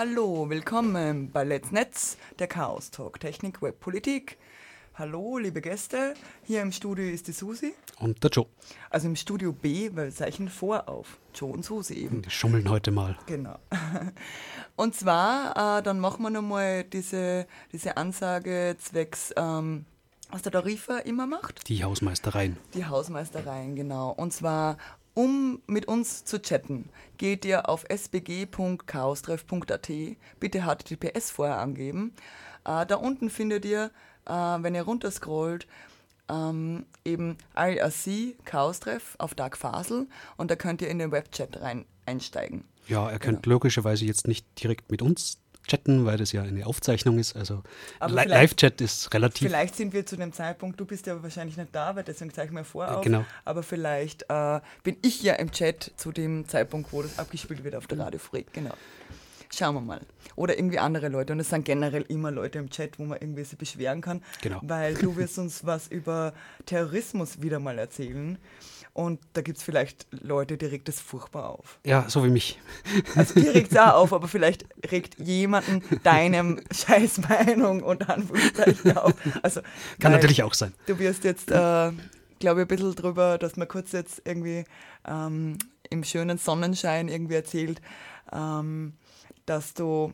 Hallo, willkommen bei Let's Netz, der Chaos Talk. Technik, Web, Politik. Hallo, liebe Gäste. Hier im Studio ist die Susi. Und der Joe. Also im Studio B, weil wir zeichnen vor auf. Joe und Susi eben. Die schummeln heute mal. Genau. Und zwar, äh, dann machen wir nochmal diese, diese Ansage zwecks, ähm, was der Tarifer immer macht. Die Hausmeistereien. Die Hausmeistereien, genau. Und zwar, um mit uns zu chatten, geht ihr auf sbg.chaostreff.at. Bitte HTTPS vorher angeben. Äh, da unten findet ihr, äh, wenn ihr runterscrollt, ähm, eben IRC Chaostreff auf Dark Fasel und da könnt ihr in den Webchat rein einsteigen. Ja, er könnt logischerweise jetzt nicht direkt mit uns chatten, weil das ja eine Aufzeichnung ist. Also Li- Live-Chat ist relativ. Vielleicht sind wir zu dem Zeitpunkt, du bist ja wahrscheinlich nicht da, weil deswegen zeige ich mir vor auf. genau. Aber vielleicht äh, bin ich ja im Chat zu dem Zeitpunkt, wo das abgespielt wird auf der Radio Freak. Genau. Schauen wir mal. Oder irgendwie andere Leute. Und es sind generell immer Leute im Chat, wo man irgendwie sich beschweren kann. Genau. Weil du wirst uns was über Terrorismus wieder mal erzählen. Und da gibt es vielleicht Leute, die regt es furchtbar auf. Ja, so wie mich. Also dir regt es auch auf, aber vielleicht regt jemanden deinem scheiß Meinung und Anführungszeichen auf. Also, Kann natürlich auch sein. Du wirst jetzt, äh, glaube ich, ein bisschen drüber, dass man kurz jetzt irgendwie ähm, im schönen Sonnenschein irgendwie erzählt, ähm, dass du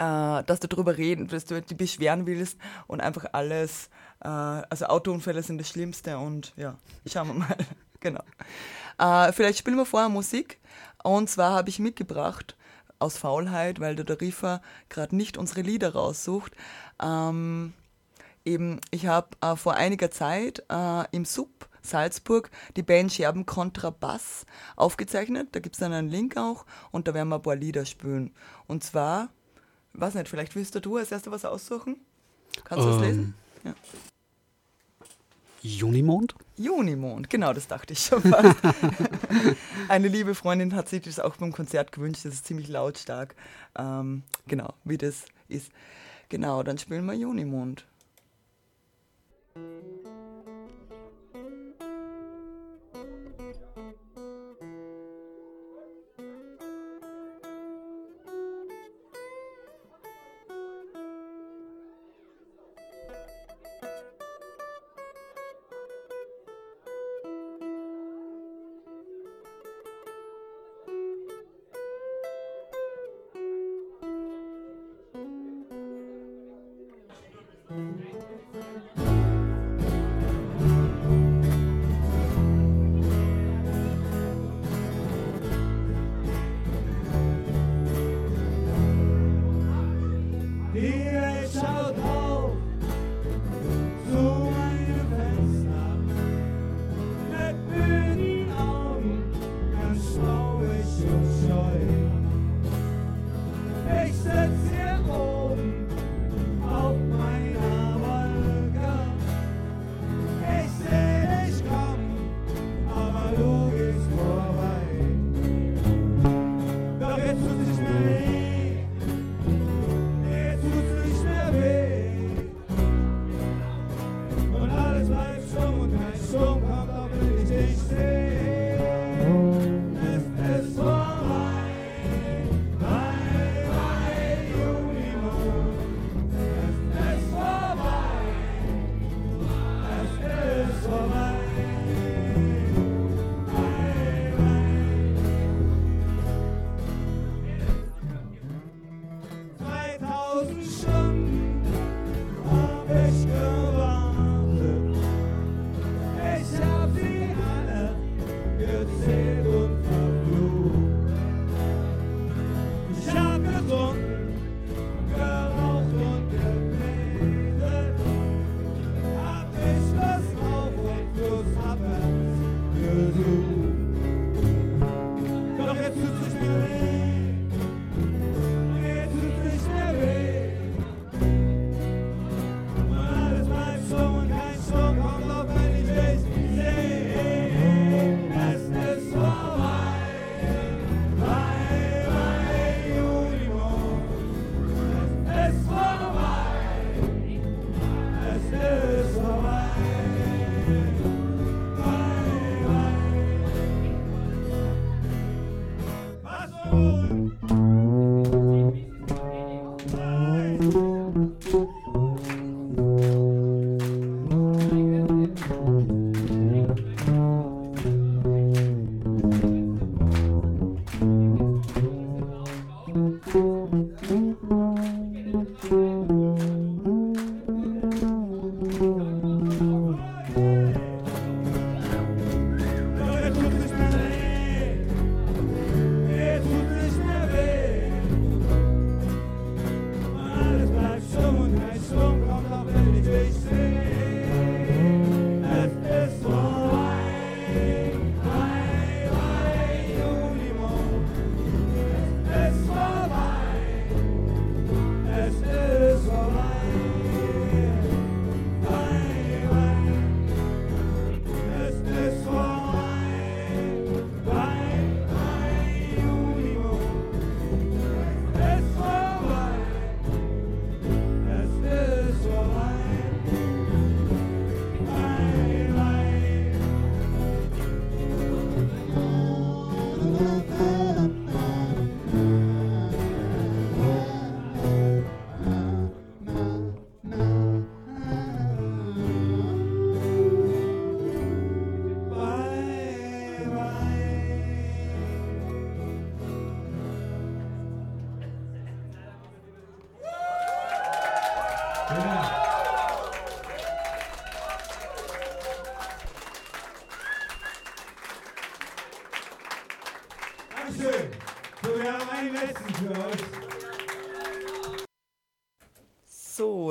äh, dass du drüber reden, dass du dich beschweren willst und einfach alles, äh, also Autounfälle sind das Schlimmste und ja, schauen wir mal. Genau. Äh, vielleicht spielen wir vorher Musik und zwar habe ich mitgebracht, aus Faulheit, weil der Tarifer gerade nicht unsere Lieder raussucht, ähm, eben, ich habe äh, vor einiger Zeit äh, im Sub Salzburg die Band Scherben Kontrabass aufgezeichnet. Da gibt es dann einen Link auch und da werden wir ein paar Lieder spielen. Und zwar, weiß nicht, vielleicht willst du als erster was aussuchen? Kannst du das Ähm. lesen? Ja. Junimond? Junimond, genau, das dachte ich schon fast. Eine liebe Freundin hat sich das auch beim Konzert gewünscht, das ist ziemlich lautstark. Ähm, genau, wie das ist. Genau, dann spielen wir Junimond.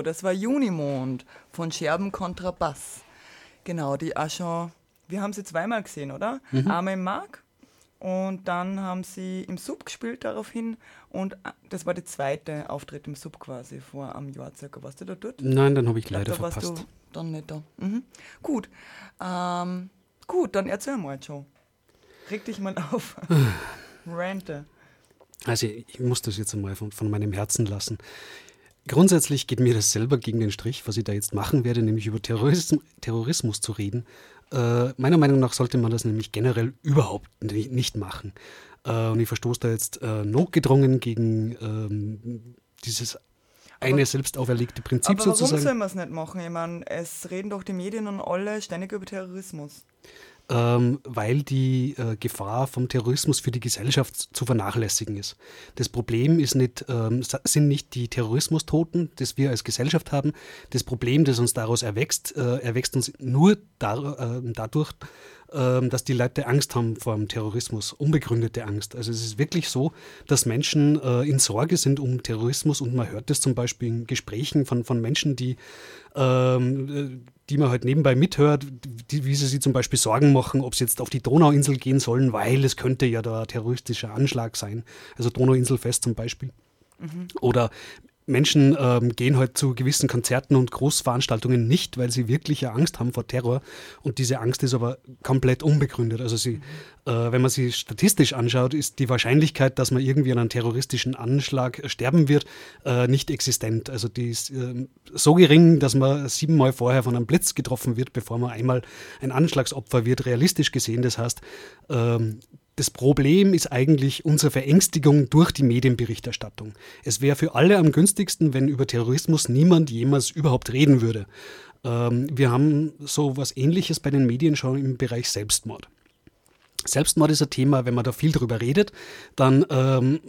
Das war Junimond von Scherben kontra Bass. Genau, die auch schon, wir haben sie zweimal gesehen, oder? Einmal im Mark und dann haben sie im Sub gespielt daraufhin und äh, das war der zweite Auftritt im Sub quasi vor einem Jahr circa. Warst du da dort? Nein, dann habe ich Ich glaub, leider da warst verpasst. du dann nicht da. Mhm. Gut. Ähm, gut, dann erzähl mal, Joe. Reg dich mal auf. Rante. Also ich muss das jetzt einmal von, von meinem Herzen lassen. Grundsätzlich geht mir das selber gegen den Strich, was ich da jetzt machen werde, nämlich über Terrorismus, Terrorismus zu reden. Äh, meiner Meinung nach sollte man das nämlich generell überhaupt ni- nicht machen. Äh, und ich verstoße da jetzt äh, notgedrungen gegen ähm, dieses eine Aber- selbst auferlegte Prinzip Aber warum sozusagen. sollen wir es nicht machen? Ich meine, es reden doch die Medien und alle ständig über Terrorismus. Ähm, weil die äh, Gefahr vom Terrorismus für die Gesellschaft zu vernachlässigen ist. Das Problem ist nicht, ähm, sind nicht die Terrorismustoten, das wir als Gesellschaft haben. Das Problem, das uns daraus erwächst, äh, erwächst uns nur dar, äh, dadurch, ähm, dass die Leute Angst haben vor dem Terrorismus, unbegründete Angst. Also es ist wirklich so, dass Menschen äh, in Sorge sind um Terrorismus und man hört das zum Beispiel in Gesprächen von, von Menschen, die, ähm, äh, die man halt nebenbei mithört, die, wie sie sich zum Beispiel Sorgen machen, ob sie jetzt auf die Donauinsel gehen sollen, weil es könnte ja da ein terroristischer Anschlag sein. Also Donauinselfest zum Beispiel. Oder Menschen ähm, gehen halt zu gewissen Konzerten und Großveranstaltungen nicht, weil sie wirkliche Angst haben vor Terror. Und diese Angst ist aber komplett unbegründet. Also sie, äh, wenn man sie statistisch anschaut, ist die Wahrscheinlichkeit, dass man irgendwie an einem terroristischen Anschlag sterben wird, äh, nicht existent. Also die ist äh, so gering, dass man siebenmal vorher von einem Blitz getroffen wird, bevor man einmal ein Anschlagsopfer wird, realistisch gesehen. Das heißt, ähm, das Problem ist eigentlich unsere Verängstigung durch die Medienberichterstattung. Es wäre für alle am günstigsten, wenn über Terrorismus niemand jemals überhaupt reden würde. Ähm, wir haben so was Ähnliches bei den Medien schon im Bereich Selbstmord. Selbstmord ist ein Thema, wenn man da viel drüber redet, dann ähm,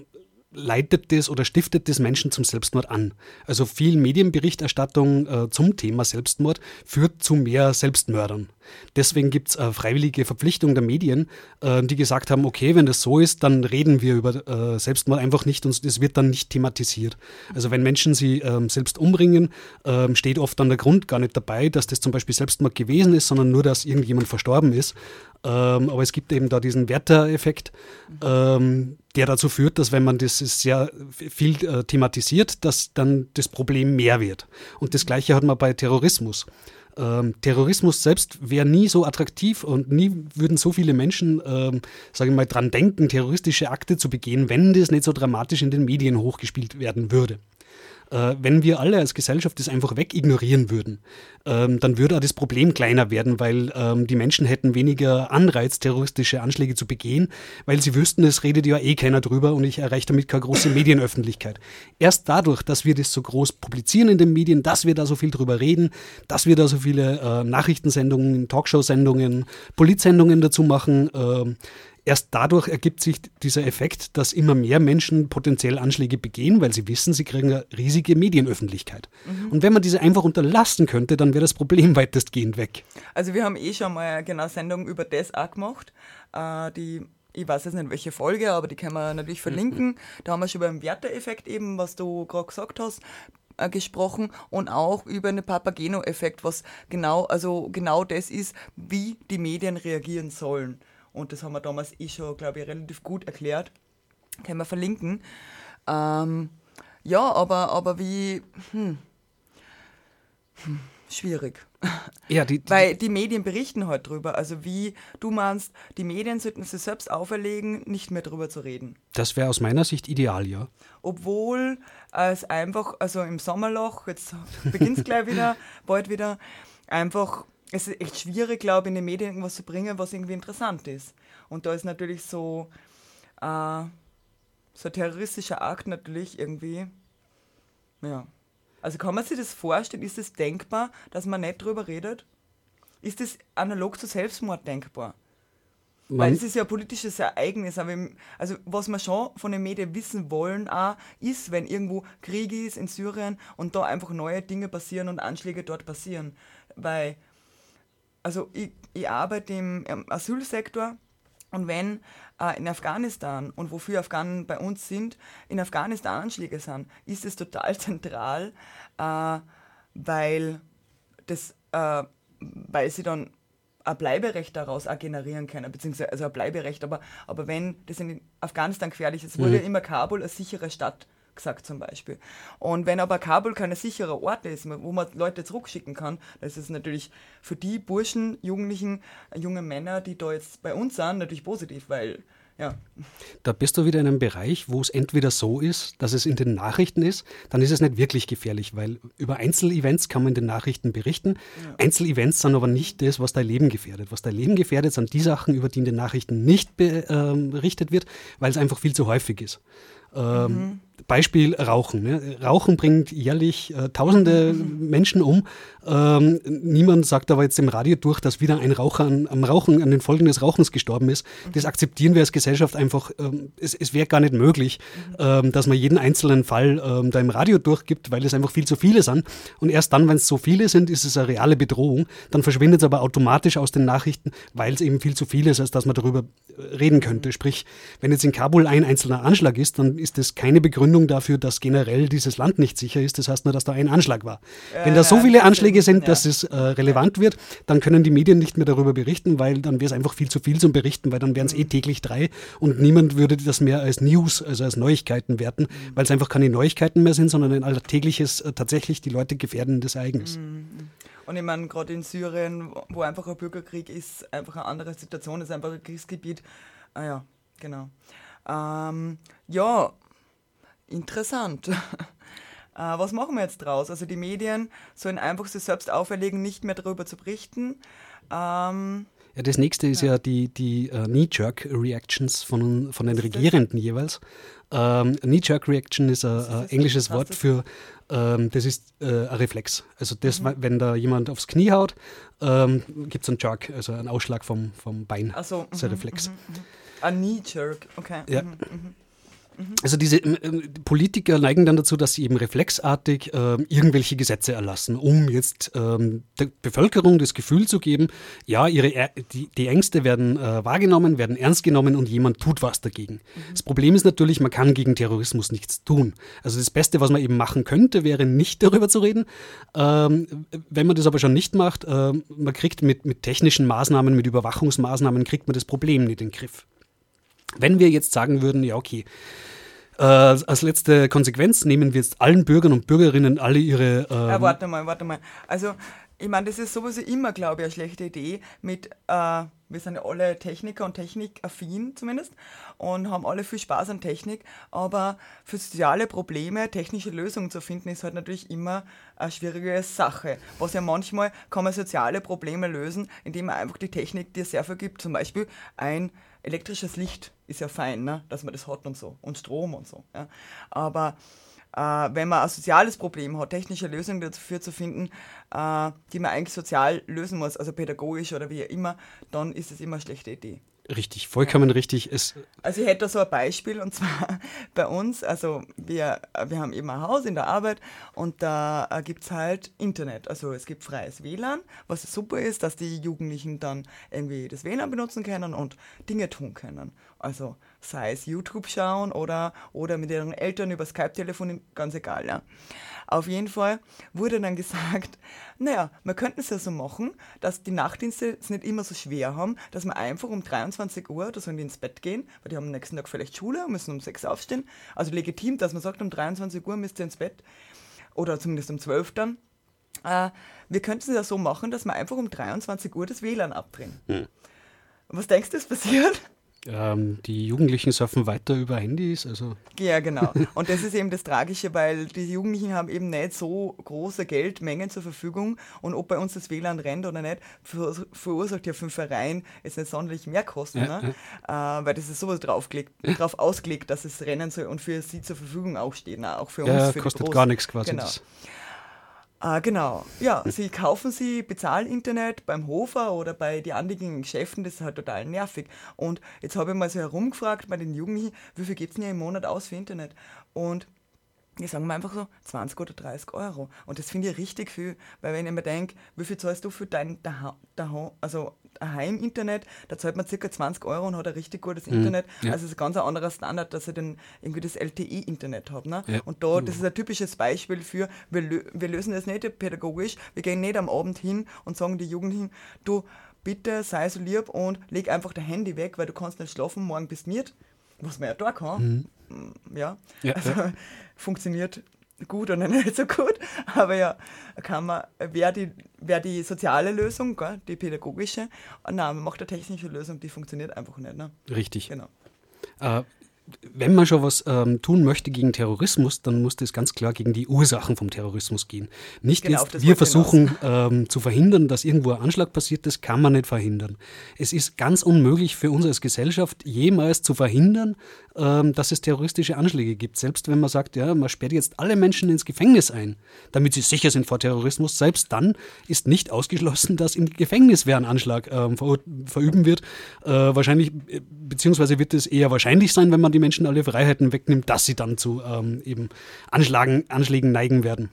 leitet das oder stiftet das Menschen zum Selbstmord an. Also viel Medienberichterstattung äh, zum Thema Selbstmord führt zu mehr Selbstmördern. Deswegen gibt es äh, freiwillige Verpflichtung der Medien, äh, die gesagt haben, okay, wenn das so ist, dann reden wir über äh, Selbstmord einfach nicht und es wird dann nicht thematisiert. Also wenn Menschen sie ähm, selbst umbringen, ähm, steht oft dann der Grund gar nicht dabei, dass das zum Beispiel Selbstmord gewesen ist, sondern nur, dass irgendjemand verstorben ist. Ähm, aber es gibt eben da diesen Werter-Effekt, ähm, der dazu führt, dass wenn man das sehr viel äh, thematisiert, dass dann das Problem mehr wird. Und das Gleiche hat man bei Terrorismus. Ähm, Terrorismus selbst wäre nie so attraktiv und nie würden so viele Menschen, ähm, sage ich mal, dran denken, terroristische Akte zu begehen, wenn das nicht so dramatisch in den Medien hochgespielt werden würde. Äh, wenn wir alle als Gesellschaft das einfach wegignorieren würden, ähm, dann würde auch das Problem kleiner werden, weil ähm, die Menschen hätten weniger Anreiz, terroristische Anschläge zu begehen, weil sie wüssten, es redet ja eh keiner drüber und ich erreiche damit keine große Medienöffentlichkeit. Erst dadurch, dass wir das so groß publizieren in den Medien, dass wir da so viel drüber reden, dass wir da so viele äh, Nachrichtensendungen, Talkshow-Sendungen, Politsendungen dazu machen, äh, Erst dadurch ergibt sich dieser Effekt, dass immer mehr Menschen potenziell Anschläge begehen, weil sie wissen, sie kriegen eine riesige Medienöffentlichkeit. Mhm. Und wenn man diese einfach unterlassen könnte, dann wäre das Problem weitestgehend weg. Also wir haben eh schon mal genau Sendung über das auch gemacht. Äh, die ich weiß jetzt nicht welche Folge, aber die können wir natürlich verlinken. Da haben wir schon über den Werteeffekt eben, was du gerade gesagt hast, äh, gesprochen und auch über den Papageno-Effekt, was genau, also genau das ist, wie die Medien reagieren sollen. Und das haben wir damals eh schon, glaube ich, relativ gut erklärt. Können wir verlinken. Ähm, ja, aber, aber wie. Hm, hm, schwierig. Ja, die, die, Weil die Medien berichten heute halt drüber. Also wie du meinst, die Medien sollten sich selbst auferlegen, nicht mehr drüber zu reden. Das wäre aus meiner Sicht ideal, ja. Obwohl es einfach, also im Sommerloch, jetzt beginnt es gleich wieder, bald wieder, einfach es ist echt schwierig, glaube ich, in den Medien irgendwas zu bringen, was irgendwie interessant ist. Und da ist natürlich so, äh, so ein terroristischer Akt natürlich irgendwie, ja. Also kann man sich das vorstellen? Ist es denkbar, dass man nicht drüber redet? Ist es analog zu Selbstmord denkbar? Man Weil es ist ja ein politisches Ereignis, aber im, also was wir schon von den Medien wissen wollen, auch, ist, wenn irgendwo Krieg ist in Syrien und da einfach neue Dinge passieren und Anschläge dort passieren. Weil also ich, ich arbeite im, Asylsektor und wenn äh, in Afghanistan und wofür Afghanen bei uns sind, in Afghanistan Anschläge sind, ist es total zentral, äh, weil, das, äh, weil sie dann ein Bleiberecht daraus auch generieren können, beziehungsweise also ein Bleiberecht, aber, aber wenn das in Afghanistan gefährlich ist, wurde mhm. ja immer Kabul eine sichere Stadt gesagt zum Beispiel. Und wenn aber Kabul kein sicherer Ort ist, wo man Leute zurückschicken kann, dann ist es natürlich für die Burschen, Jugendlichen, junge Männer, die da jetzt bei uns sind, natürlich positiv, weil ja. Da bist du wieder in einem Bereich, wo es entweder so ist, dass es in den Nachrichten ist, dann ist es nicht wirklich gefährlich, weil über Einzelevents kann man in den Nachrichten berichten. Ja. Einzelevents sind aber nicht das, was dein Leben gefährdet. Was dein Leben gefährdet, sind die Sachen, über die in den Nachrichten nicht ähm, berichtet wird, weil es einfach viel zu häufig ist. Ähm, mhm. Beispiel Rauchen. Ne? Rauchen bringt jährlich äh, tausende. Menschen um. Ähm, niemand sagt aber jetzt im Radio durch, dass wieder ein Raucher an, am Rauchen, an den Folgen des Rauchens gestorben ist. Mhm. Das akzeptieren wir als Gesellschaft einfach. Ähm, es, es wäre gar nicht möglich, mhm. ähm, dass man jeden einzelnen Fall ähm, da im Radio durchgibt, weil es einfach viel zu viele sind. Und erst dann, wenn es so viele sind, ist es eine reale Bedrohung. Dann verschwindet es aber automatisch aus den Nachrichten, weil es eben viel zu viel ist, als dass man darüber äh, reden könnte. Mhm. Sprich, wenn jetzt in Kabul ein einzelner Anschlag ist, dann ist das keine Begründung dafür, dass generell dieses Land nicht sicher ist. Das heißt nur, dass da ein Anschlag war. Ja, Wenn da so viele Anschläge sind, dass es äh, relevant wird, dann können die Medien nicht mehr darüber berichten, weil dann wäre es einfach viel zu viel zum Berichten, weil dann wären es eh mhm. täglich drei und niemand würde das mehr als News, also als Neuigkeiten werten, mhm. weil es einfach keine Neuigkeiten mehr sind, sondern ein alltägliches, äh, tatsächlich die Leute gefährdendes Ereignis. Mhm. Und ich meine, gerade in Syrien, wo einfach ein Bürgerkrieg ist, einfach eine andere Situation, ist einfach ein Kriegsgebiet. Ah ja, genau. Ähm, ja, interessant. äh, was machen wir jetzt draus? Also die Medien sollen einfach sich selbst auferlegen, nicht mehr darüber zu berichten. Ähm, ja, das nächste ist ja, ja die, die uh, Knee-Jerk-Reactions von, von den Regierenden das? jeweils. Ähm, Knee-Jerk-Reaction ist ein englisches Wort für, ähm, das ist äh, ein Reflex. Also das, mhm. wenn da jemand aufs Knie haut, ähm, gibt es einen Jerk, also einen Ausschlag vom, vom Bein. Ach so, das ist ein mhm, Reflex. Mhm, mhm. Ein Knee-Jerk, okay. Ja. Mhm, mhm. Also diese äh, Politiker neigen dann dazu, dass sie eben reflexartig äh, irgendwelche Gesetze erlassen, um jetzt ähm, der Bevölkerung das Gefühl zu geben, ja, ihre, die, die Ängste werden äh, wahrgenommen, werden ernst genommen und jemand tut was dagegen. Mhm. Das Problem ist natürlich, man kann gegen Terrorismus nichts tun. Also das Beste, was man eben machen könnte, wäre nicht darüber zu reden. Ähm, wenn man das aber schon nicht macht, äh, man kriegt mit, mit technischen Maßnahmen, mit Überwachungsmaßnahmen, kriegt man das Problem nicht in den Griff. Wenn wir jetzt sagen würden, ja, okay, äh, als letzte Konsequenz nehmen wir jetzt allen Bürgern und Bürgerinnen alle ihre. Ähm ja, warte mal, warte mal. Also, ich meine, das ist sowieso immer, glaube ich, eine schlechte Idee mit, äh, wir sind ja alle Techniker und technikaffin zumindest und haben alle viel Spaß an Technik, aber für soziale Probleme technische Lösungen zu finden, ist halt natürlich immer eine schwierige Sache. Was ja manchmal kann man soziale Probleme lösen, indem man einfach die Technik dir sehr viel gibt. Zum Beispiel ein elektrisches Licht ist ja fein, ne? dass man das hat und so und Strom und so. Ja? Aber äh, wenn man ein soziales Problem hat, technische Lösungen dafür zu finden, äh, die man eigentlich sozial lösen muss, also pädagogisch oder wie immer, dann ist es immer eine schlechte Idee. Richtig, vollkommen richtig. Es, Also ich hätte da so ein Beispiel und zwar bei uns, also wir, wir haben eben ein Haus in der Arbeit und da äh, gibt es halt Internet. Also es gibt freies WLAN, was super ist, dass die Jugendlichen dann irgendwie das WLAN benutzen können und Dinge tun können. Also sei es YouTube schauen oder, oder mit ihren Eltern über Skype telefonieren, ganz egal. Ja. Auf jeden Fall wurde dann gesagt, naja, wir könnten es ja so machen, dass die Nachtdienste es nicht immer so schwer haben, dass wir einfach um 23 Uhr, da sollen die ins Bett gehen, weil die haben am nächsten Tag vielleicht Schule und müssen um 6 Uhr aufstehen. Also legitim, dass man sagt, um 23 Uhr müsst ihr ins Bett oder zumindest um 12 dann. Äh, wir könnten es ja so machen, dass wir einfach um 23 Uhr das WLAN abdrehen. Was denkst du, ist passiert? Ähm, die Jugendlichen surfen weiter über Handys. Also Ja, genau. Und das ist eben das Tragische, weil die Jugendlichen haben eben nicht so große Geldmengen zur Verfügung und ob bei uns das WLAN rennt oder nicht, ver- verursacht ja für den Verein jetzt nicht sonderlich mehr Kosten, Ja, ne? Äh, weil das ist sowas draufgelegt, drauf ausgelegt, dass es rennen soll und für sie zur Verfügung auch steht, ne? auch für uns. ja, für kostet gar nichts quasi. Genau. Das. Ah, genau. Ja, sie kaufen sie Bezahlinternet beim Hofer oder bei den anliegenden Geschäften, das ist halt total nervig. Und jetzt habe ich mal so herumgefragt bei den Jugendlichen, wie viel gibt es denn hier im Monat aus für Internet? Und die sagen mir einfach so 20 oder 30 Euro. Und das finde ich richtig viel, weil wenn ich mir denke, wie viel zahlst du für dein Daha- Daha- also Heim-Internet, da zahlt man circa 20 Euro und hat ein richtig gutes Internet. ja. Also es ist ein ganz anderer Standard, dass ich dann irgendwie das LTE-Internet habe. Ne? Ja. Und da, das ist ein typisches Beispiel für, wir, lö wir lösen das nicht pädagogisch, wir gehen nicht am Abend hin und sagen die Jugendlichen, du, bitte sei so lieb und leg einfach dein Handy weg, weil du kannst nicht schlafen, morgen bist du nicht. Was man ja da kann. Mm, Ja, Ja, also ja. funktioniert gut oder nicht so gut, aber ja, kann man, wäre die, wär die soziale Lösung, gell, die pädagogische, nein, man macht eine technische Lösung, die funktioniert einfach nicht. Ne? Richtig. Genau. Äh, wenn man schon was ähm, tun möchte gegen Terrorismus, dann muss das ganz klar gegen die Ursachen vom Terrorismus gehen. Nicht Genau, jetzt, wir versuchen ähm, zu verhindern, dass irgendwo ein Anschlag passiert, das kann man nicht verhindern. Es ist ganz unmöglich für uns als Gesellschaft jemals zu verhindern, ähm, dass es terroristische Anschläge gibt. Selbst wenn man sagt, ja, man sperrt jetzt alle Menschen ins Gefängnis ein, damit sie sicher sind vor Terrorismus, selbst dann ist nicht ausgeschlossen, dass im Gefängnis wer einen Anschlag ähm, verüben wird. Äh, wahrscheinlich, äh, beziehungsweise wird es eher wahrscheinlich sein, wenn man die Menschen alle Freiheiten wegnimmt, dass sie dann zu ähm, eben Anschlagen, Anschlägen neigen werden.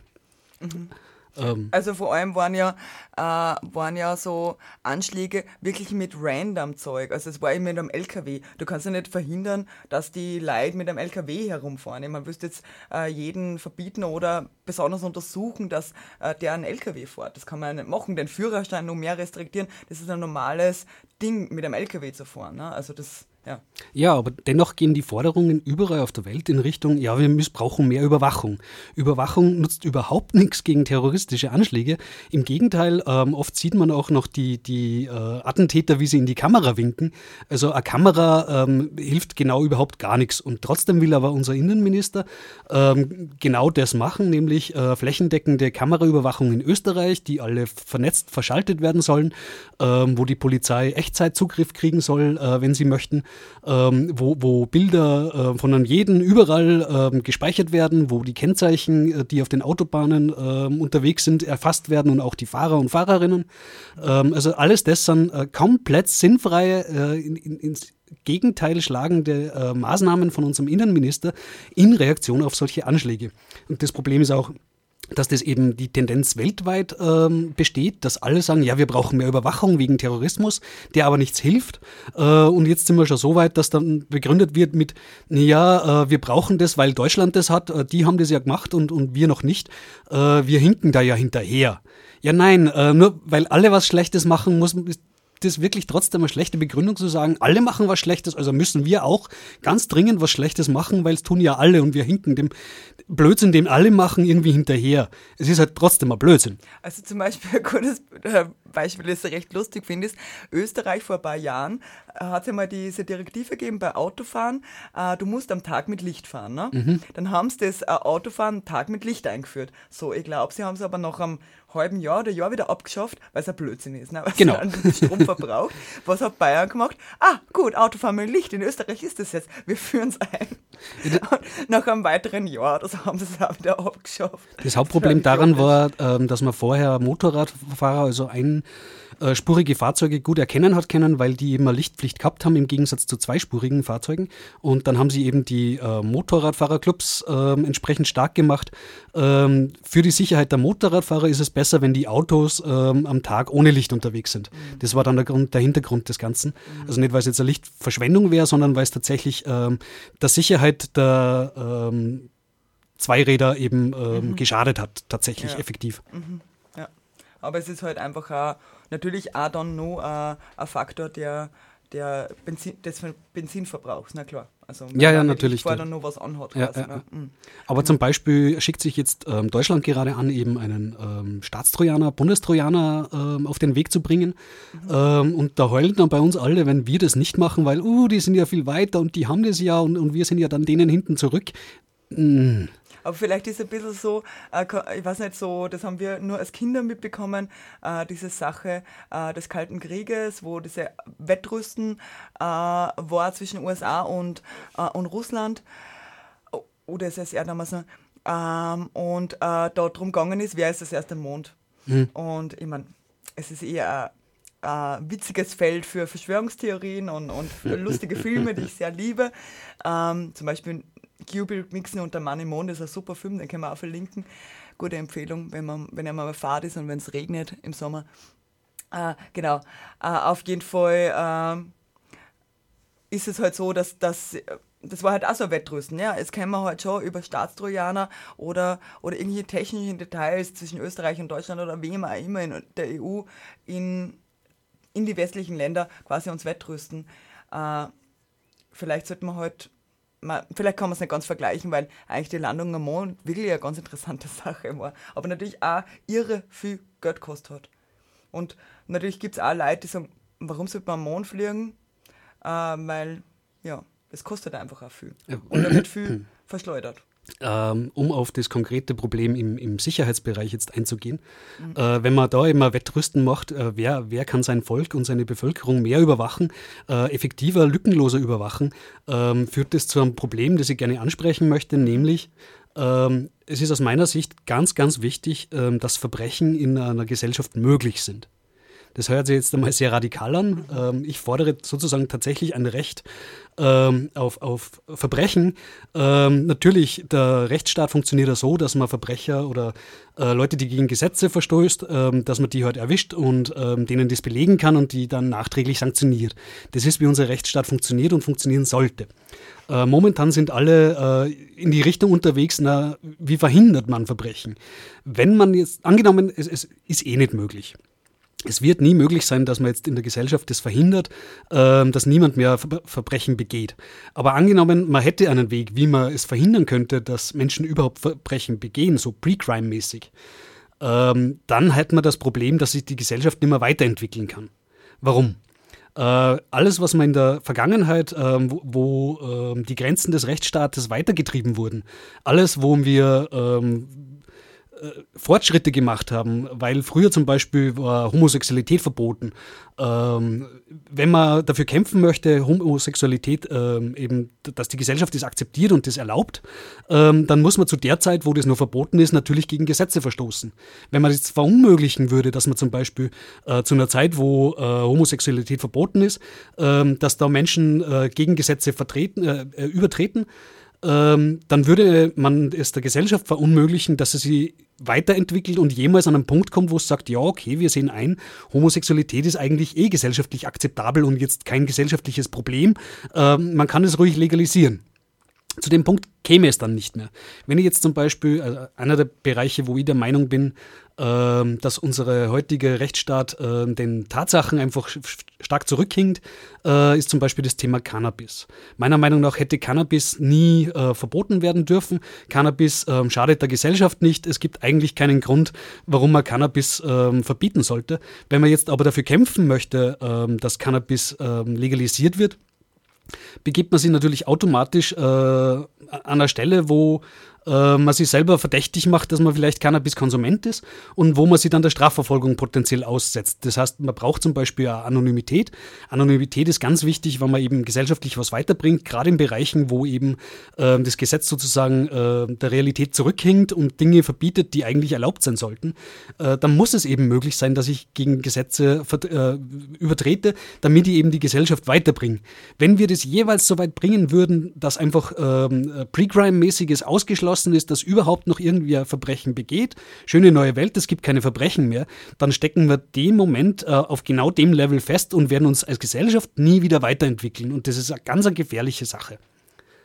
Ähm, Also vor allem waren ja, äh, waren ja so Anschläge wirklich mit random Zeug. Also es war immer mit einem LKW. Du kannst ja nicht verhindern, dass die Leute mit einem LKW herumfahren. Man wüsste jetzt äh, jeden verbieten oder besonders untersuchen, dass äh, der einen LKW fährt. Das kann man ja nicht machen. Den Führerschein nur mehr restriktieren. Das ist ein normales Ding, mit einem LKW zu fahren. Ne? Also das, ja. Ja, aber dennoch gehen die Forderungen überall auf der Welt in Richtung, ja, wir müssen, brauchen mehr Überwachung. Überwachung nutzt überhaupt nichts gegen terroristische Anschläge. Im Gegenteil, ähm, oft sieht man auch noch die, die äh, Attentäter, wie sie in die Kamera winken. Also eine Kamera ähm, hilft genau überhaupt gar nichts. Und trotzdem will aber unser Innenminister ähm, genau das machen, nämlich äh, flächendeckende Kameraüberwachung in Österreich, die alle vernetzt verschaltet werden sollen, ähm, wo die Polizei Echtzeitzugriff kriegen soll, äh, wenn sie möchten, ähm, wo, wo Bilder äh, von einem jeden überall ähm, gespeichert werden, wo die Kennzeichen, äh, die auf den Autobahnen ähm, unterwegs sind, erfasst werden und auch die Fahrer und Fahrerinnen. Ähm, also alles das sind äh, komplett sinnfreie, äh, in, in, ins Gegenteil schlagende äh, Maßnahmen von unserem Innenminister in Reaktion auf solche Anschläge. Und das Problem ist auch, dass das eben die Tendenz weltweit ähm, besteht, dass alle sagen, ja, wir brauchen mehr Überwachung wegen Terrorismus, der aber nichts hilft. Äh, und jetzt sind wir schon so weit, dass dann begründet wird mit, ja, äh, wir brauchen das, weil Deutschland das hat, äh, die haben das ja gemacht und, und wir noch nicht. Äh, wir hinken da ja hinterher. Ja, nein, äh, nur weil alle was Schlechtes machen, muss, das wirklich trotzdem eine schlechte Begründung zu sagen, alle machen was Schlechtes, also müssen wir auch ganz dringend was Schlechtes machen, weil es tun ja alle und wir hinken dem Blödsinn, den alle machen, irgendwie hinterher. Es ist halt trotzdem ein Blödsinn. Also zum Beispiel ein gutes äh, Beispiel, das ich recht lustig finde, ist, Österreich vor ein paar Jahren äh, hat es ja mal diese Direktive gegeben bei Autofahren, äh, du musst am Tag mit Licht fahren. Ne? Mhm. Dann haben sie das äh, Autofahren am Tag mit Licht eingeführt. So, ich glaube, sie haben es aber nach einem halben Jahr oder Jahr wieder abgeschafft, weil es ein Blödsinn ist. Ne? Weil Genau. dann Strom verbraucht. Was hat Bayern gemacht? Ah, gut, Autofahren mit Licht. In Österreich ist das jetzt. Wir führen es ein. Und nach einem weiteren Jahr, das haben sie es auch wieder abgeschafft. Das Hauptproblem völlig daran war, ähm, dass man vorher Motorradfahrer, also einspurige Fahrzeuge gut erkennen hat können, weil die eben eine Lichtpflicht gehabt haben im Gegensatz zu zweispurigen Fahrzeugen. Und dann haben sie eben die äh, Motorradfahrerclubs ähm, entsprechend stark gemacht. Ähm, für die Sicherheit der Motorradfahrer ist es besser, wenn die Autos ähm, am Tag ohne Licht unterwegs sind. Das war dann der, Grund, der Hintergrund des Ganzen. Also nicht, weil es jetzt eine Lichtverschwendung wäre, sondern weil es tatsächlich ähm, der Sicherheit der ähm, Zweiräder eben ähm, geschadet hat, tatsächlich Ja. effektiv. Ja. Aber es ist halt einfach auch, natürlich auch dann noch äh, ein Faktor der, der Benzin, des Benzinverbrauchs, na klar. Also wenn Ja, ja, natürlich, der- dann noch was anhat. Ja, quasi, ja, ne? ja. Mhm. Aber zum Beispiel schickt sich jetzt ähm, Deutschland gerade an, eben einen ähm, Staatstrojaner, Bundestrojaner ähm, auf den Weg zu bringen. Ähm, und da heulen dann bei uns alle, wenn wir das nicht machen, weil, uh, die sind ja viel weiter und die haben das ja und, und wir sind ja dann denen hinten zurück. Mm, Aber vielleicht ist es ein bisschen so, äh, ich weiß nicht, so, das haben wir nur als Kinder mitbekommen, äh, diese Sache äh, des Kalten Krieges, wo diese Wettrüsten war zwischen USA und, und Russland O- oder SSR damals noch. Ähm, und äh, da drum gegangen ist, wer ist das erste Mond? Und ich meine, es ist eher ein, ein witziges Feld für Verschwörungstheorien und, und für lustige Filme, die ich sehr liebe. Ähm, zum Beispiel Cubic Mixen und der Mann im Mond ist ein super Film, den können wir auch verlinken. Gute Empfehlung, wenn man, wenn er mal Fahrt ist und wenn es regnet im Sommer. Äh, genau, äh, auf jeden Fall ähm, ist es halt so, dass das das war halt auch so ein Wettrüsten, ja. Es kennen wir halt schon über Staatstrojaner oder, oder irgendwelche technischen Details zwischen Österreich und Deutschland oder wem auch immer in der EU in, in die westlichen Länder quasi uns wettrüsten. Äh, vielleicht sollte man halt, mal, vielleicht kann man es nicht ganz vergleichen, weil eigentlich die Landung am Mond wirklich eine ganz interessante Sache war. Aber natürlich auch irre viel Geld gekostet hat. Und natürlich gibt es auch Leute, die sagen, warum sollte man am Mond fliegen? Äh, weil, ja, es kostet einfach auch viel. Und da wird viel verschleudert. Ähm, um auf das konkrete Problem im, im Sicherheitsbereich jetzt einzugehen. Äh, wenn man da immer Wettrüsten macht, äh, wer, wer kann sein Volk und seine Bevölkerung mehr überwachen, äh, effektiver, lückenloser überwachen, ähm, führt das zu einem Problem, das ich gerne ansprechen möchte, nämlich ähm, es ist aus meiner Sicht ganz, ganz wichtig, dass Verbrechen in einer Gesellschaft möglich sind. Das hört sich jetzt einmal sehr radikal an. Ähm, ich fordere sozusagen tatsächlich ein Recht ähm, auf, auf Verbrechen. Ähm, natürlich, der Rechtsstaat funktioniert ja so, dass man Verbrecher oder äh, Leute, die gegen Gesetze verstößt, ähm, dass man die halt erwischt und ähm, denen das belegen kann und die dann nachträglich sanktioniert. Das ist, wie unser Rechtsstaat funktioniert und funktionieren sollte. Äh, momentan sind alle äh, in die Richtung unterwegs, na, wie verhindert man Verbrechen? Wenn man jetzt, angenommen, es, es ist eh nicht möglich. Es wird nie möglich sein, dass man jetzt in der Gesellschaft das verhindert, ähm, dass niemand mehr Ver Verbrechen begeht. Aber angenommen, man hätte einen Weg, wie man es verhindern könnte, dass Menschen überhaupt Verbrechen begehen, so Pre-Crime-mäßig, ähm, dann hätte man das Problem, dass sich die Gesellschaft nicht mehr weiterentwickeln kann. Warum? Äh, alles, was man in der Vergangenheit, ähm, wo, die Grenzen des Rechtsstaates weitergetrieben wurden, alles, wo wir Fortschritte gemacht haben, weil früher zum Beispiel war Homosexualität verboten. Ähm, wenn man dafür kämpfen möchte, Homosexualität ähm, eben, dass die Gesellschaft das akzeptiert und das erlaubt, ähm, dann muss man zu der Zeit, wo das nur verboten ist, natürlich gegen Gesetze verstoßen. Wenn man das verunmöglichen würde, dass man zum Beispiel äh, zu einer Zeit, wo äh, Homosexualität verboten ist, ähm, dass da Menschen äh, gegen Gesetze vertreten, äh, äh, übertreten, ähm, dann würde man es der Gesellschaft verunmöglichen, dass sie sie weiterentwickelt und jemals an einen Punkt kommt, wo es sagt, ja, okay, wir sehen ein, Homosexualität ist eigentlich eh gesellschaftlich akzeptabel und jetzt kein gesellschaftliches Problem. Ähm, man kann es ruhig legalisieren. Zu dem Punkt käme es dann nicht mehr. Wenn ich jetzt zum Beispiel, also einer der Bereiche, wo ich der Meinung bin, dass unsere heutige Rechtsstaat äh, den Tatsachen einfach stark zurückhinkt, äh, ist zum Beispiel das Thema Cannabis. Meiner Meinung nach hätte Cannabis nie äh, verboten werden dürfen. Cannabis ähm, schadet der Gesellschaft nicht. Es gibt eigentlich keinen Grund, warum man Cannabis ähm, verbieten sollte. Wenn man jetzt aber dafür kämpfen möchte, ähm, dass Cannabis ähm, legalisiert wird, begibt man sich natürlich automatisch äh, an einer Stelle, wo äh, man sich selber verdächtig macht, dass man vielleicht Cannabis-Konsument ist und wo man sich dann der Strafverfolgung potenziell aussetzt. Das heißt, man braucht zum Beispiel Anonymität. Anonymität ist ganz wichtig, weil man eben gesellschaftlich was weiterbringt, gerade in Bereichen, wo eben äh, das Gesetz sozusagen äh, der Realität zurückhängt und Dinge verbietet, die eigentlich erlaubt sein sollten. Äh, dann muss es eben möglich sein, dass ich gegen Gesetze äh, übertrete, damit ich eben die Gesellschaft weiterbringe. Wenn wir das jeweils so weit bringen würden, dass einfach ähm, Pre-Crime-mäßiges ausgeschlossen ausgeschlossen ist, dass überhaupt noch irgendwie ein Verbrechen begeht, schöne neue Welt, es gibt keine Verbrechen mehr, dann stecken wir den Moment äh, auf genau dem Level fest und werden uns als Gesellschaft nie wieder weiterentwickeln. Und das ist eine ganz eine gefährliche Sache.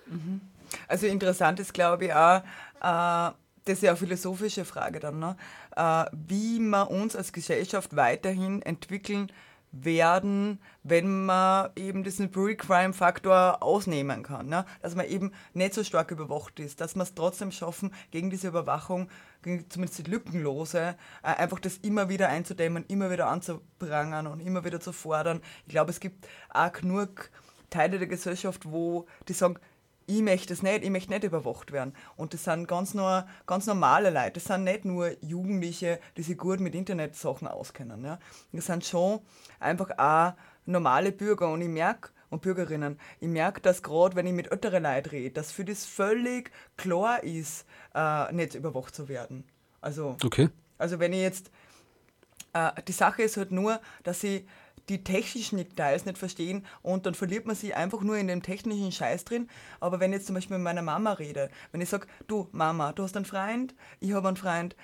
Mhm. Also interessant ist, glaube ich, auch, äh, das ist ja eine philosophische Frage dann, ne? äh, wie wir uns als Gesellschaft weiterhin entwickeln werden, wenn man eben diesen Pre-Crime-Faktor ausnehmen kann. Ne? Dass man eben nicht so stark überwacht ist, dass man es trotzdem schaffen, gegen diese Überwachung, gegen zumindest die lückenlose, äh, einfach das immer wieder einzudämmen, immer wieder anzuprangern und immer wieder zu fordern. Ich glaube, es gibt auch genug Teile der Gesellschaft, wo die sagen, ich möchte es nicht, ich möchte nicht überwacht werden. Und das sind ganz, nur, ganz normale Leute, das sind nicht nur Jugendliche, die sich gut mit Internetsachen auskennen. Ja. Das sind schon einfach auch normale Bürger und ich merke, und Bürgerinnen, ich merke, dass gerade, wenn ich mit älteren Leuten rede, dass für das völlig klar ist, äh, nicht überwacht zu werden. Also, okay. also wenn ich jetzt, äh, die Sache ist halt nur, dass ich die technischen Details nicht verstehen und dann verliert man sich einfach nur in dem technischen Scheiß drin. Aber wenn ich jetzt zum Beispiel mit meiner Mama rede, wenn ich sage, du Mama, du hast einen Freund, ich habe einen Freund,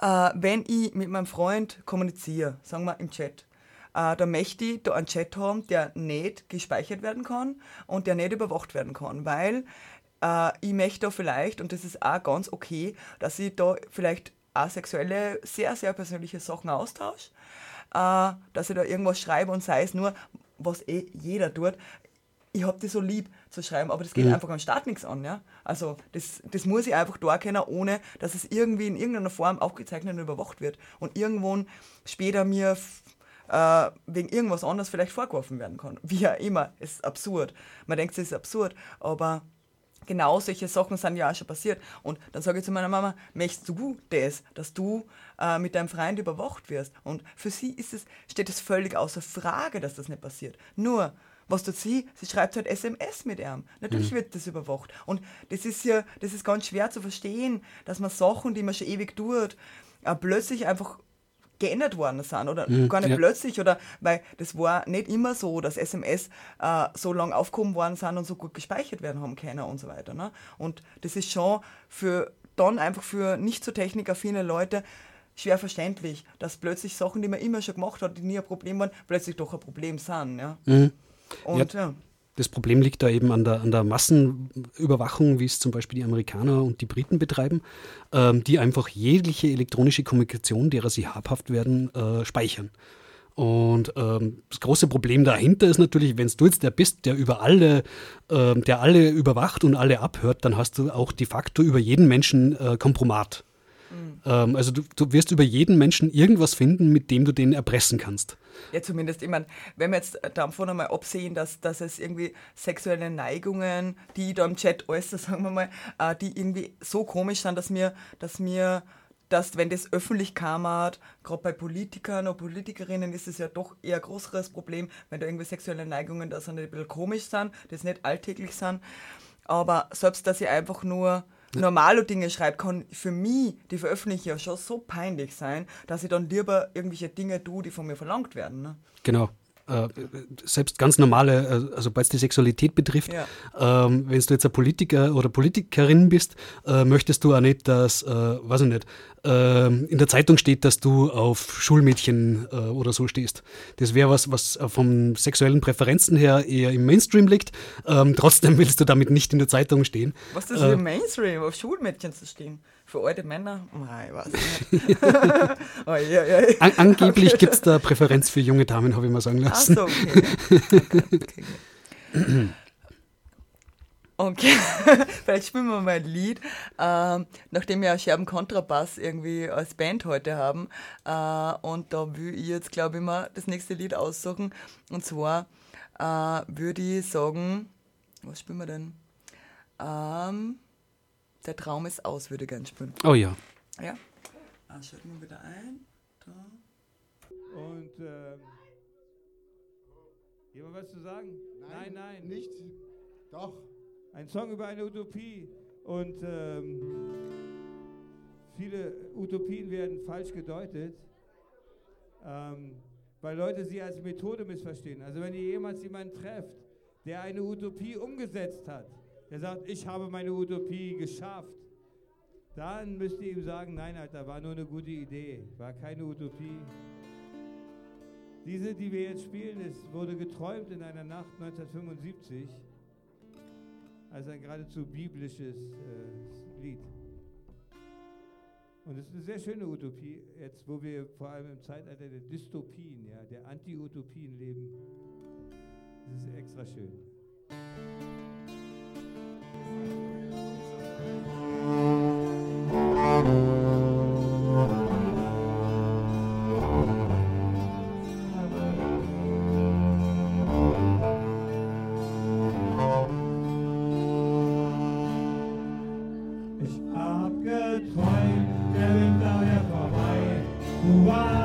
äh, wenn ich mit meinem Freund kommuniziere, sagen wir im Chat, äh, da möchte ich da einen Chat haben, der nicht gespeichert werden kann und der nicht überwacht werden kann, weil äh, ich möchte da vielleicht, und das ist auch ganz okay, dass ich da vielleicht asexuelle, sehr, sehr persönliche Sachen austausche äh, dass ich da irgendwas schreibe und sei es nur, was eh jeder tut. Ich habe das so lieb zu schreiben, aber das geht mhm. einfach am Start nichts an. Ja? Also das, das muss ich einfach da kennen, ohne dass es irgendwie in irgendeiner Form aufgezeichnet und überwacht wird. Und irgendwann später mir äh, wegen irgendwas anderes vielleicht vorgeworfen werden kann. Wie ja immer, es ist absurd. Man denkt, es ist absurd, aber genau solche Sachen sind ja auch schon passiert. Und dann sage ich zu meiner Mama, möchtest du das, dass du äh, mit deinem Freund überwacht wirst? Und für sie ist es, steht es völlig außer Frage, dass das nicht passiert. Nur, was tut sie? Sie schreibt halt SMS mit ihm. Natürlich mhm. wird das überwacht. Und das ist ja, das ist ganz schwer zu verstehen, dass man Sachen, die man schon ewig tut, äh, plötzlich einfach geändert worden sind oder mhm, gar nicht ja. plötzlich oder weil das war nicht immer so, dass SMS äh, so lang aufgehoben worden sind und so gut gespeichert werden haben können und so weiter. Ne? Und das ist schon für dann einfach für nicht so technikaffine Leute schwer verständlich, dass plötzlich Sachen, die man immer schon gemacht hat, die nie ein Problem waren, plötzlich doch ein Problem sind. Ja? Mhm. Und ja. ja. Das Problem liegt da eben an der, an der Massenüberwachung, wie es zum Beispiel die Amerikaner und die Briten betreiben, ähm, die einfach jegliche elektronische Kommunikation, derer sie habhaft werden, äh, speichern. Und ähm, das große Problem dahinter ist natürlich, wenn du jetzt der bist, der über alle, äh, der alle überwacht und alle abhört, dann hast du auch de facto über jeden Menschen äh, Kompromat. Mhm. Ähm, also du, du, wirst über jeden Menschen irgendwas finden, mit dem du den erpressen kannst. Ja, zumindest, ich meine, wenn wir jetzt davon einmal absehen, dass, dass es irgendwie sexuelle Neigungen, die da im Chat äußern, sagen wir mal, äh, die irgendwie so komisch sind, dass mir, dass mir dass wenn das öffentlich kam, gerade bei Politikern oder Politikerinnen ist es ja doch eher ein größeres Problem, wenn da irgendwie sexuelle Neigungen da sind, die ein bisschen komisch sind, das nicht alltäglich sind. Aber selbst, dass ich einfach nur normale Dinge schreibe, kann für mich die Veröffentlichung ja schon so peinlich sein, dass ich dann lieber irgendwelche Dinge tue, die von mir verlangt werden. Ne? Genau. äh, selbst ganz normale, äh, also sobald es die Sexualität betrifft, Ja. ähm, wenn du jetzt ein Politiker oder Politikerin bist, äh, möchtest du auch nicht, dass, äh, weiß ich nicht, in der Zeitung steht, dass du auf Schulmädchen äh, oder so stehst. Das wäre was, was vom sexuellen Präferenzen her eher im Mainstream liegt. Ähm, trotzdem willst du damit nicht in der Zeitung stehen. Was ist das Äh, für Mainstream, auf Schulmädchen zu stehen? Für alte Männer? Nein, ich weiß nicht. oh, ja, ja. An angeblich gibt es da Präferenz für junge Damen, habe ich mal sagen Ach lassen. so, okay. okay, okay. Okay, vielleicht spielen wir mal ein Lied. Ähm, nachdem wir ja Scherben Kontrabass irgendwie als Band heute haben. Äh, und da will ich jetzt, glaube ich, mal das nächste Lied aussuchen. Und zwar äh, würde ich sagen, was spielen wir denn? Ähm, der Traum ist aus, würde ich gerne spielen. Oh ja. Ja. Ah, schalten wir wieder ein. Da. Und ähm, jemand was zu sagen? Nein, nein, Nicht? Doch. Ein Song über eine Utopie. Und ähm, viele Utopien werden falsch gedeutet, ähm, weil Leute sie als Methode missverstehen. Also wenn ihr jemals jemanden trefft, der eine Utopie umgesetzt hat, der sagt, ich habe meine Utopie geschafft, dann müsst ihr ihm sagen, nein, Alter, war nur eine gute Idee, war keine Utopie. Diese, die wir jetzt spielen, es wurde geträumt in einer Nacht 1975 als ein geradezu biblisches äh, Lied. Und es ist eine sehr schöne Utopie, jetzt wo wir vor allem im Zeitalter der Dystopien, ja, der Anti-Utopien leben. Das ist extra schön. Ich hab geträumt, der Winter wär vorbei. Du warst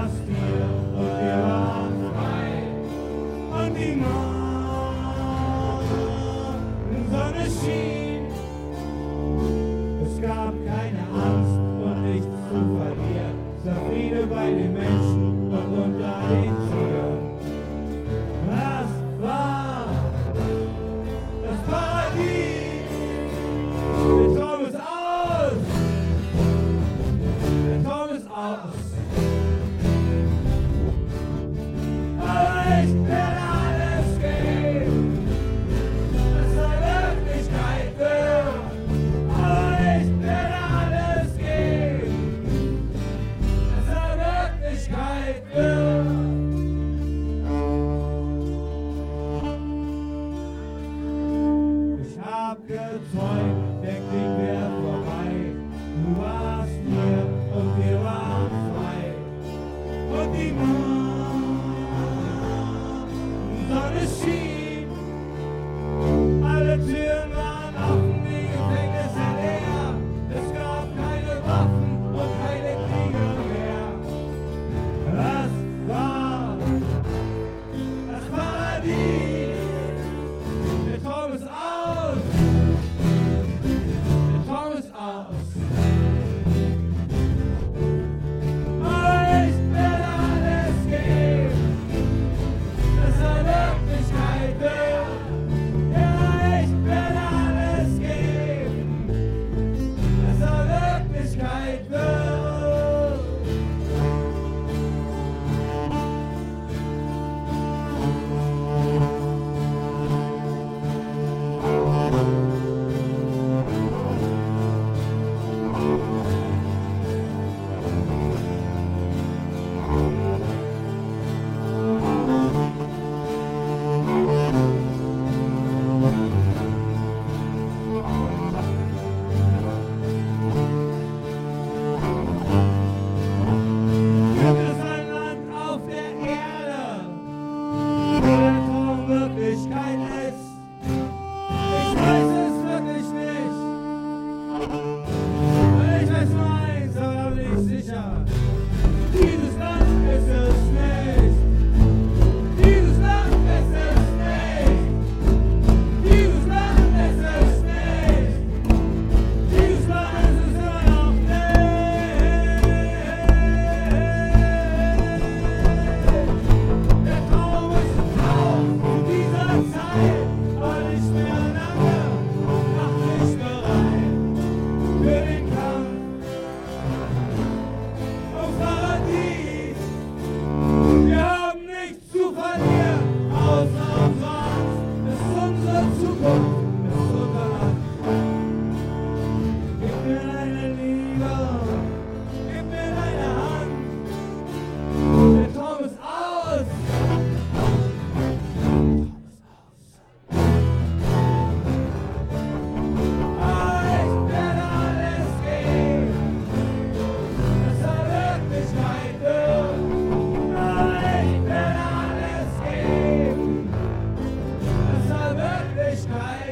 Bye.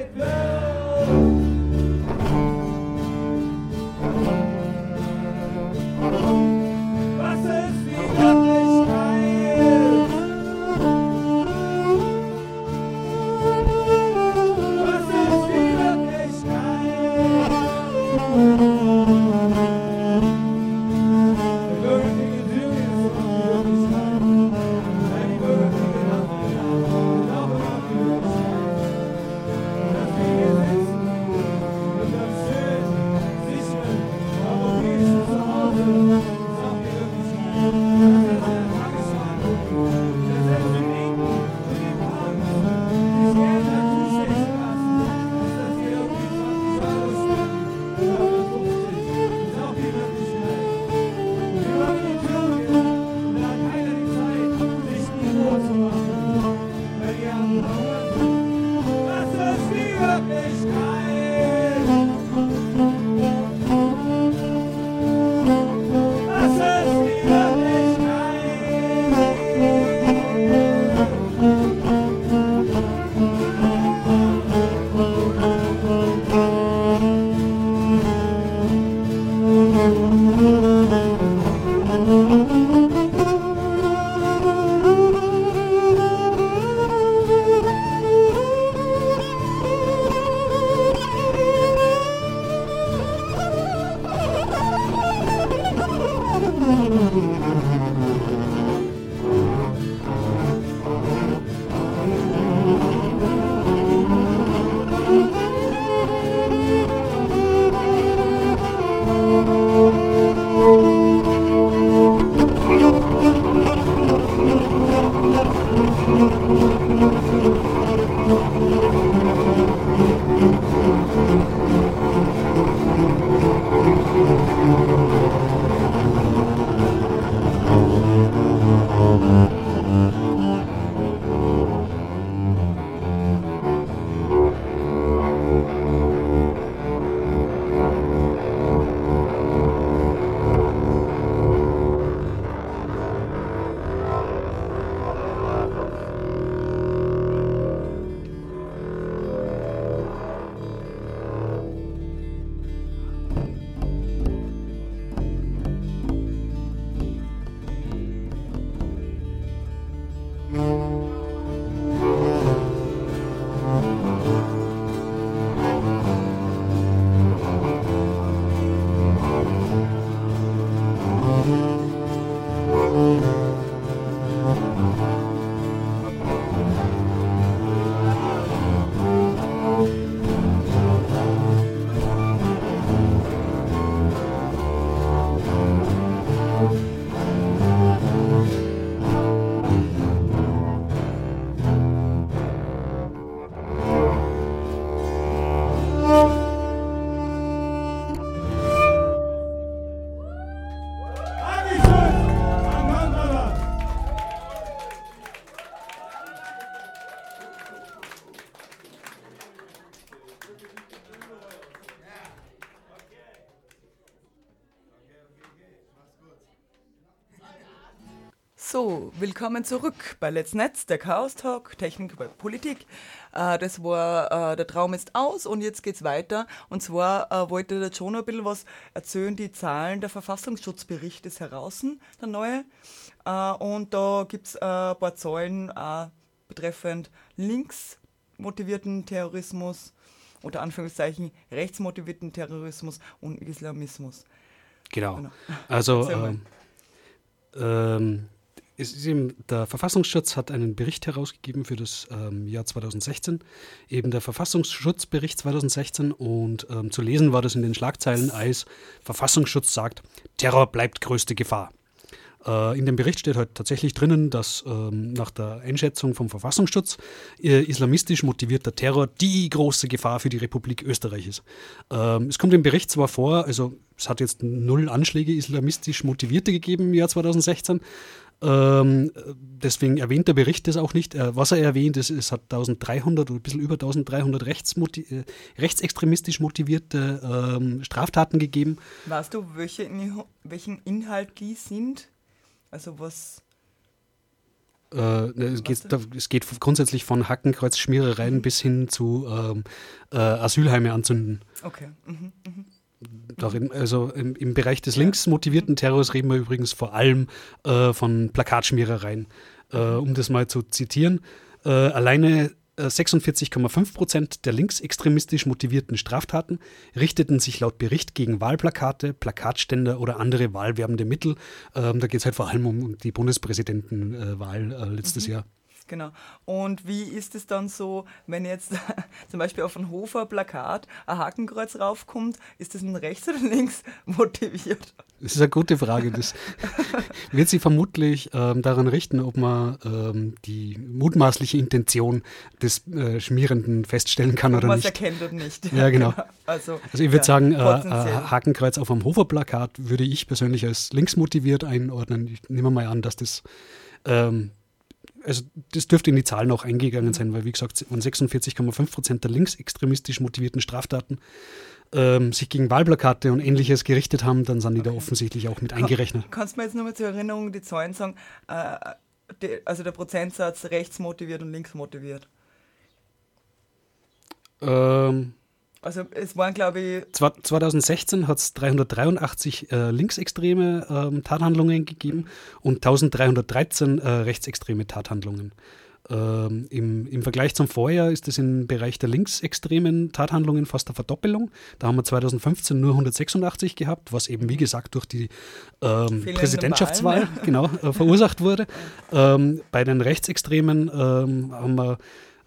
Willkommen zurück bei Let's Netz, der Chaos Talk, Technik bei Politik. Äh, das war, äh, der Traum ist aus und jetzt geht's weiter. Und zwar äh, wollte der John ein bisschen was erzählen, die Zahlen der Verfassungsschutzbericht ist heraus, der neue. Äh, und da gibt's äh, ein paar Zahlen äh, betreffend linksmotivierten Terrorismus oder Anführungszeichen rechtsmotivierten Terrorismus und Islamismus. Genau. genau. Also ähm, ähm, eben, der Verfassungsschutz hat einen Bericht herausgegeben für das ähm, Jahr 2016, eben der Verfassungsschutzbericht 2016 und ähm, zu lesen war das in den Schlagzeilen als Verfassungsschutz sagt, Terror bleibt größte Gefahr. Äh, in dem Bericht steht halt tatsächlich drinnen, dass ähm, nach der Einschätzung vom Verfassungsschutz äh, islamistisch motivierter Terror die große Gefahr für die Republik Österreich ist. Ähm, es kommt im Bericht zwar vor, also es hat jetzt null Anschläge islamistisch motivierte gegeben im Jahr 2016, ähm, deswegen erwähnt der Bericht das auch nicht. Äh, was er erwähnt, ist, es hat 1300 oder ein bisschen über 1300 rechtsmotiv äh, rechtsextremistisch motivierte ähm, Straftaten gegeben. Weißt du, welche, welchen Inhalt die sind? Also was. Äh, ne, es, geht, es, geht, grundsätzlich von Hackenkreuzschmierereien mhm. bis hin zu ähm, äh, Asylheime anzünden. Okay. Mhm, mh. Darin, also im, im, Bereich des links motivierten Terrors reden wir übrigens vor allem äh, von Plakatschmierereien. Äh, um das mal zu zitieren, äh, alleine 46,5 äh, Prozent der linksextremistisch motivierten Straftaten richteten sich laut Bericht gegen Wahlplakate, Plakatständer oder andere wahlwerbende Mittel. Ähm, da geht es halt vor allem um die Bundespräsidentenwahl äh, letztes mhm. Jahr. Genau. Und wie ist es dann so, wenn jetzt zum Beispiel auf ein Hofer-Plakat ein Hakenkreuz raufkommt, ist das nun rechts oder links motiviert? Das ist eine gute Frage. Das wird sich vermutlich ähm, daran richten, ob man ähm, die mutmaßliche Intention des äh, Schmierenden feststellen kann ob oder nicht. erkennt oder nicht. Ja, genau. Also, also ich würde ja, sagen, äh, Hakenkreuz auf einem Hofer-Plakat würde ich persönlich als links motiviert einordnen. Ich nehme mal an, dass das ähm, also das dürfte in die Zahlen auch eingegangen sein, weil wie gesagt, von 46,5 Prozent der linksextremistisch motivierten Straftaten ähm, sich gegen Wahlplakate und ähnliches gerichtet haben, dann sind die okay. da offensichtlich auch mit eingerechnet. Kannst du mir jetzt nochmal zur Erinnerung die Zahlen sagen? Äh, die, also der Prozentsatz rechts motiviert und links motiviert? Ähm, Also es waren, glaube ich. 2016 hat es 383 äh, linksextreme ähm, Tathandlungen gegeben und 1313 äh, rechtsextreme Tathandlungen. Ähm, im, Im Vergleich zum Vorjahr ist es im Bereich der linksextremen Tathandlungen fast eine Verdoppelung. Da haben wir 2015 nur 186 gehabt, was eben wie gesagt durch die ähm, Präsidentschaftswahl Wahlen, genau, äh, verursacht wurde. Ähm, bei den Rechtsextremen ähm, haben wir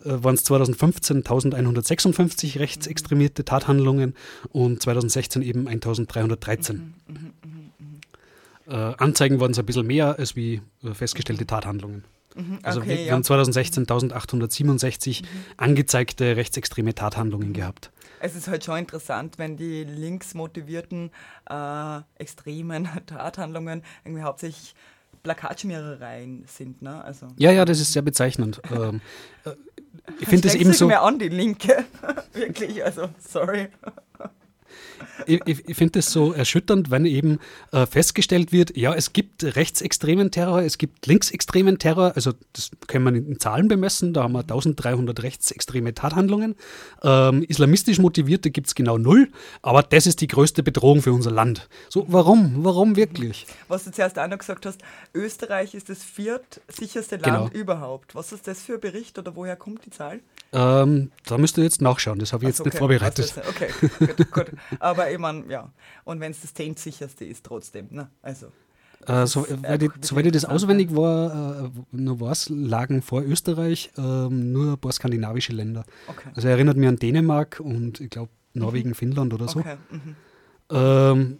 waren es 2015 1156 rechtsextremierte Tathandlungen und 2016 eben 1313. Mhm, mh, mh, mh. Äh, Anzeigen waren es ein bisschen mehr als wie äh, festgestellte Tathandlungen. Mhm, also okay, wir, wir ja. haben 2016 1867 mhm. angezeigte rechtsextreme Tathandlungen gehabt. Es ist halt schon interessant, wenn die linksmotivierten äh, extremen Tathandlungen irgendwie hauptsächlich Plakatschmierereien sind. Ne? Also, ja, ja, das ist sehr bezeichnend. ähm, äh, ich finde das eben so. mir an, die Linke. Wirklich, also sorry ich, ich finde es so erschütternd, wenn eben äh, festgestellt wird, ja, es gibt rechtsextremen Terror, es gibt linksextremen Terror, also das kann man in Zahlen bemessen, da haben wir 1300 rechtsextreme Tathandlungen. Ähm, islamistisch motivierte gibt es genau null, aber das ist die größte Bedrohung für unser Land. So, warum? Warum wirklich? Was du zuerst auch noch gesagt hast, Österreich ist das viertsicherste Land genau. überhaupt. Was ist das für ein Bericht oder woher kommt die Zahl? Ähm, da müsst ihr jetzt nachschauen, das habe ich jetzt okay. nicht vorbereitet. Okay, gut, gut. Aber ich meine, ja. Und wenn es das zehntsicherste ist, trotzdem. Ne? Also. Äh, so, weil die, soweit ich das auswendig war, äh, nur was, lagen vor Österreich äh, nur ein paar skandinavische Länder. Okay. Also erinnert mich an Dänemark und ich glaube Norwegen, mhm. Finnland oder so. Okay. Mhm. Ähm,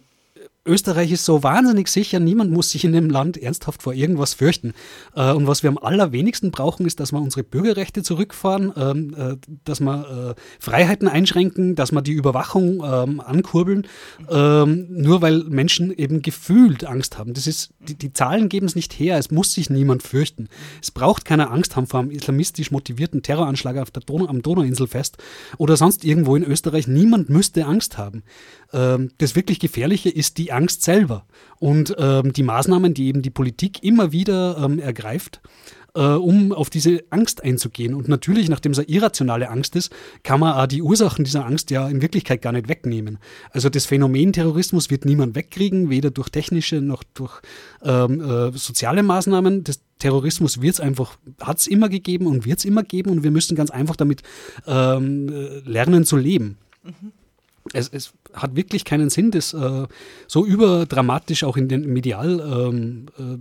Österreich ist so wahnsinnig sicher, niemand muss sich in dem Land ernsthaft vor irgendwas fürchten. Äh, und was wir am allerwenigsten brauchen, ist, dass wir unsere Bürgerrechte zurückfahren, ähm, äh, dass wir äh, Freiheiten einschränken, dass wir die Überwachung ähm, ankurbeln, ähm, nur weil Menschen eben gefühlt Angst haben. Das ist, die, die Zahlen geben es nicht her, es muss sich niemand fürchten. Es braucht keine Angst haben vor einem islamistisch motivierten Terroranschlag auf der Donau, am Donauinselfest oder sonst irgendwo in Österreich. Niemand müsste Angst haben. das wirklich Gefährliche ist die Angst selber. Und ähm, die Maßnahmen, die eben die Politik immer wieder ähm, ergreift, äh, um auf diese Angst einzugehen. Und natürlich, nachdem es eine irrationale Angst ist, kann man auch die Ursachen dieser Angst ja in Wirklichkeit gar nicht wegnehmen. Also das Phänomen Terrorismus wird niemand wegkriegen, weder durch technische noch durch ähm, äh, soziale Maßnahmen. Das Terrorismus wird es einfach, hat es immer gegeben und wird es immer geben und wir müssen ganz einfach damit ähm, äh, lernen zu leben. Mhm es, es, hat wirklich keinen Sinn, das äh, so überdramatisch auch in den medial ähm, äh,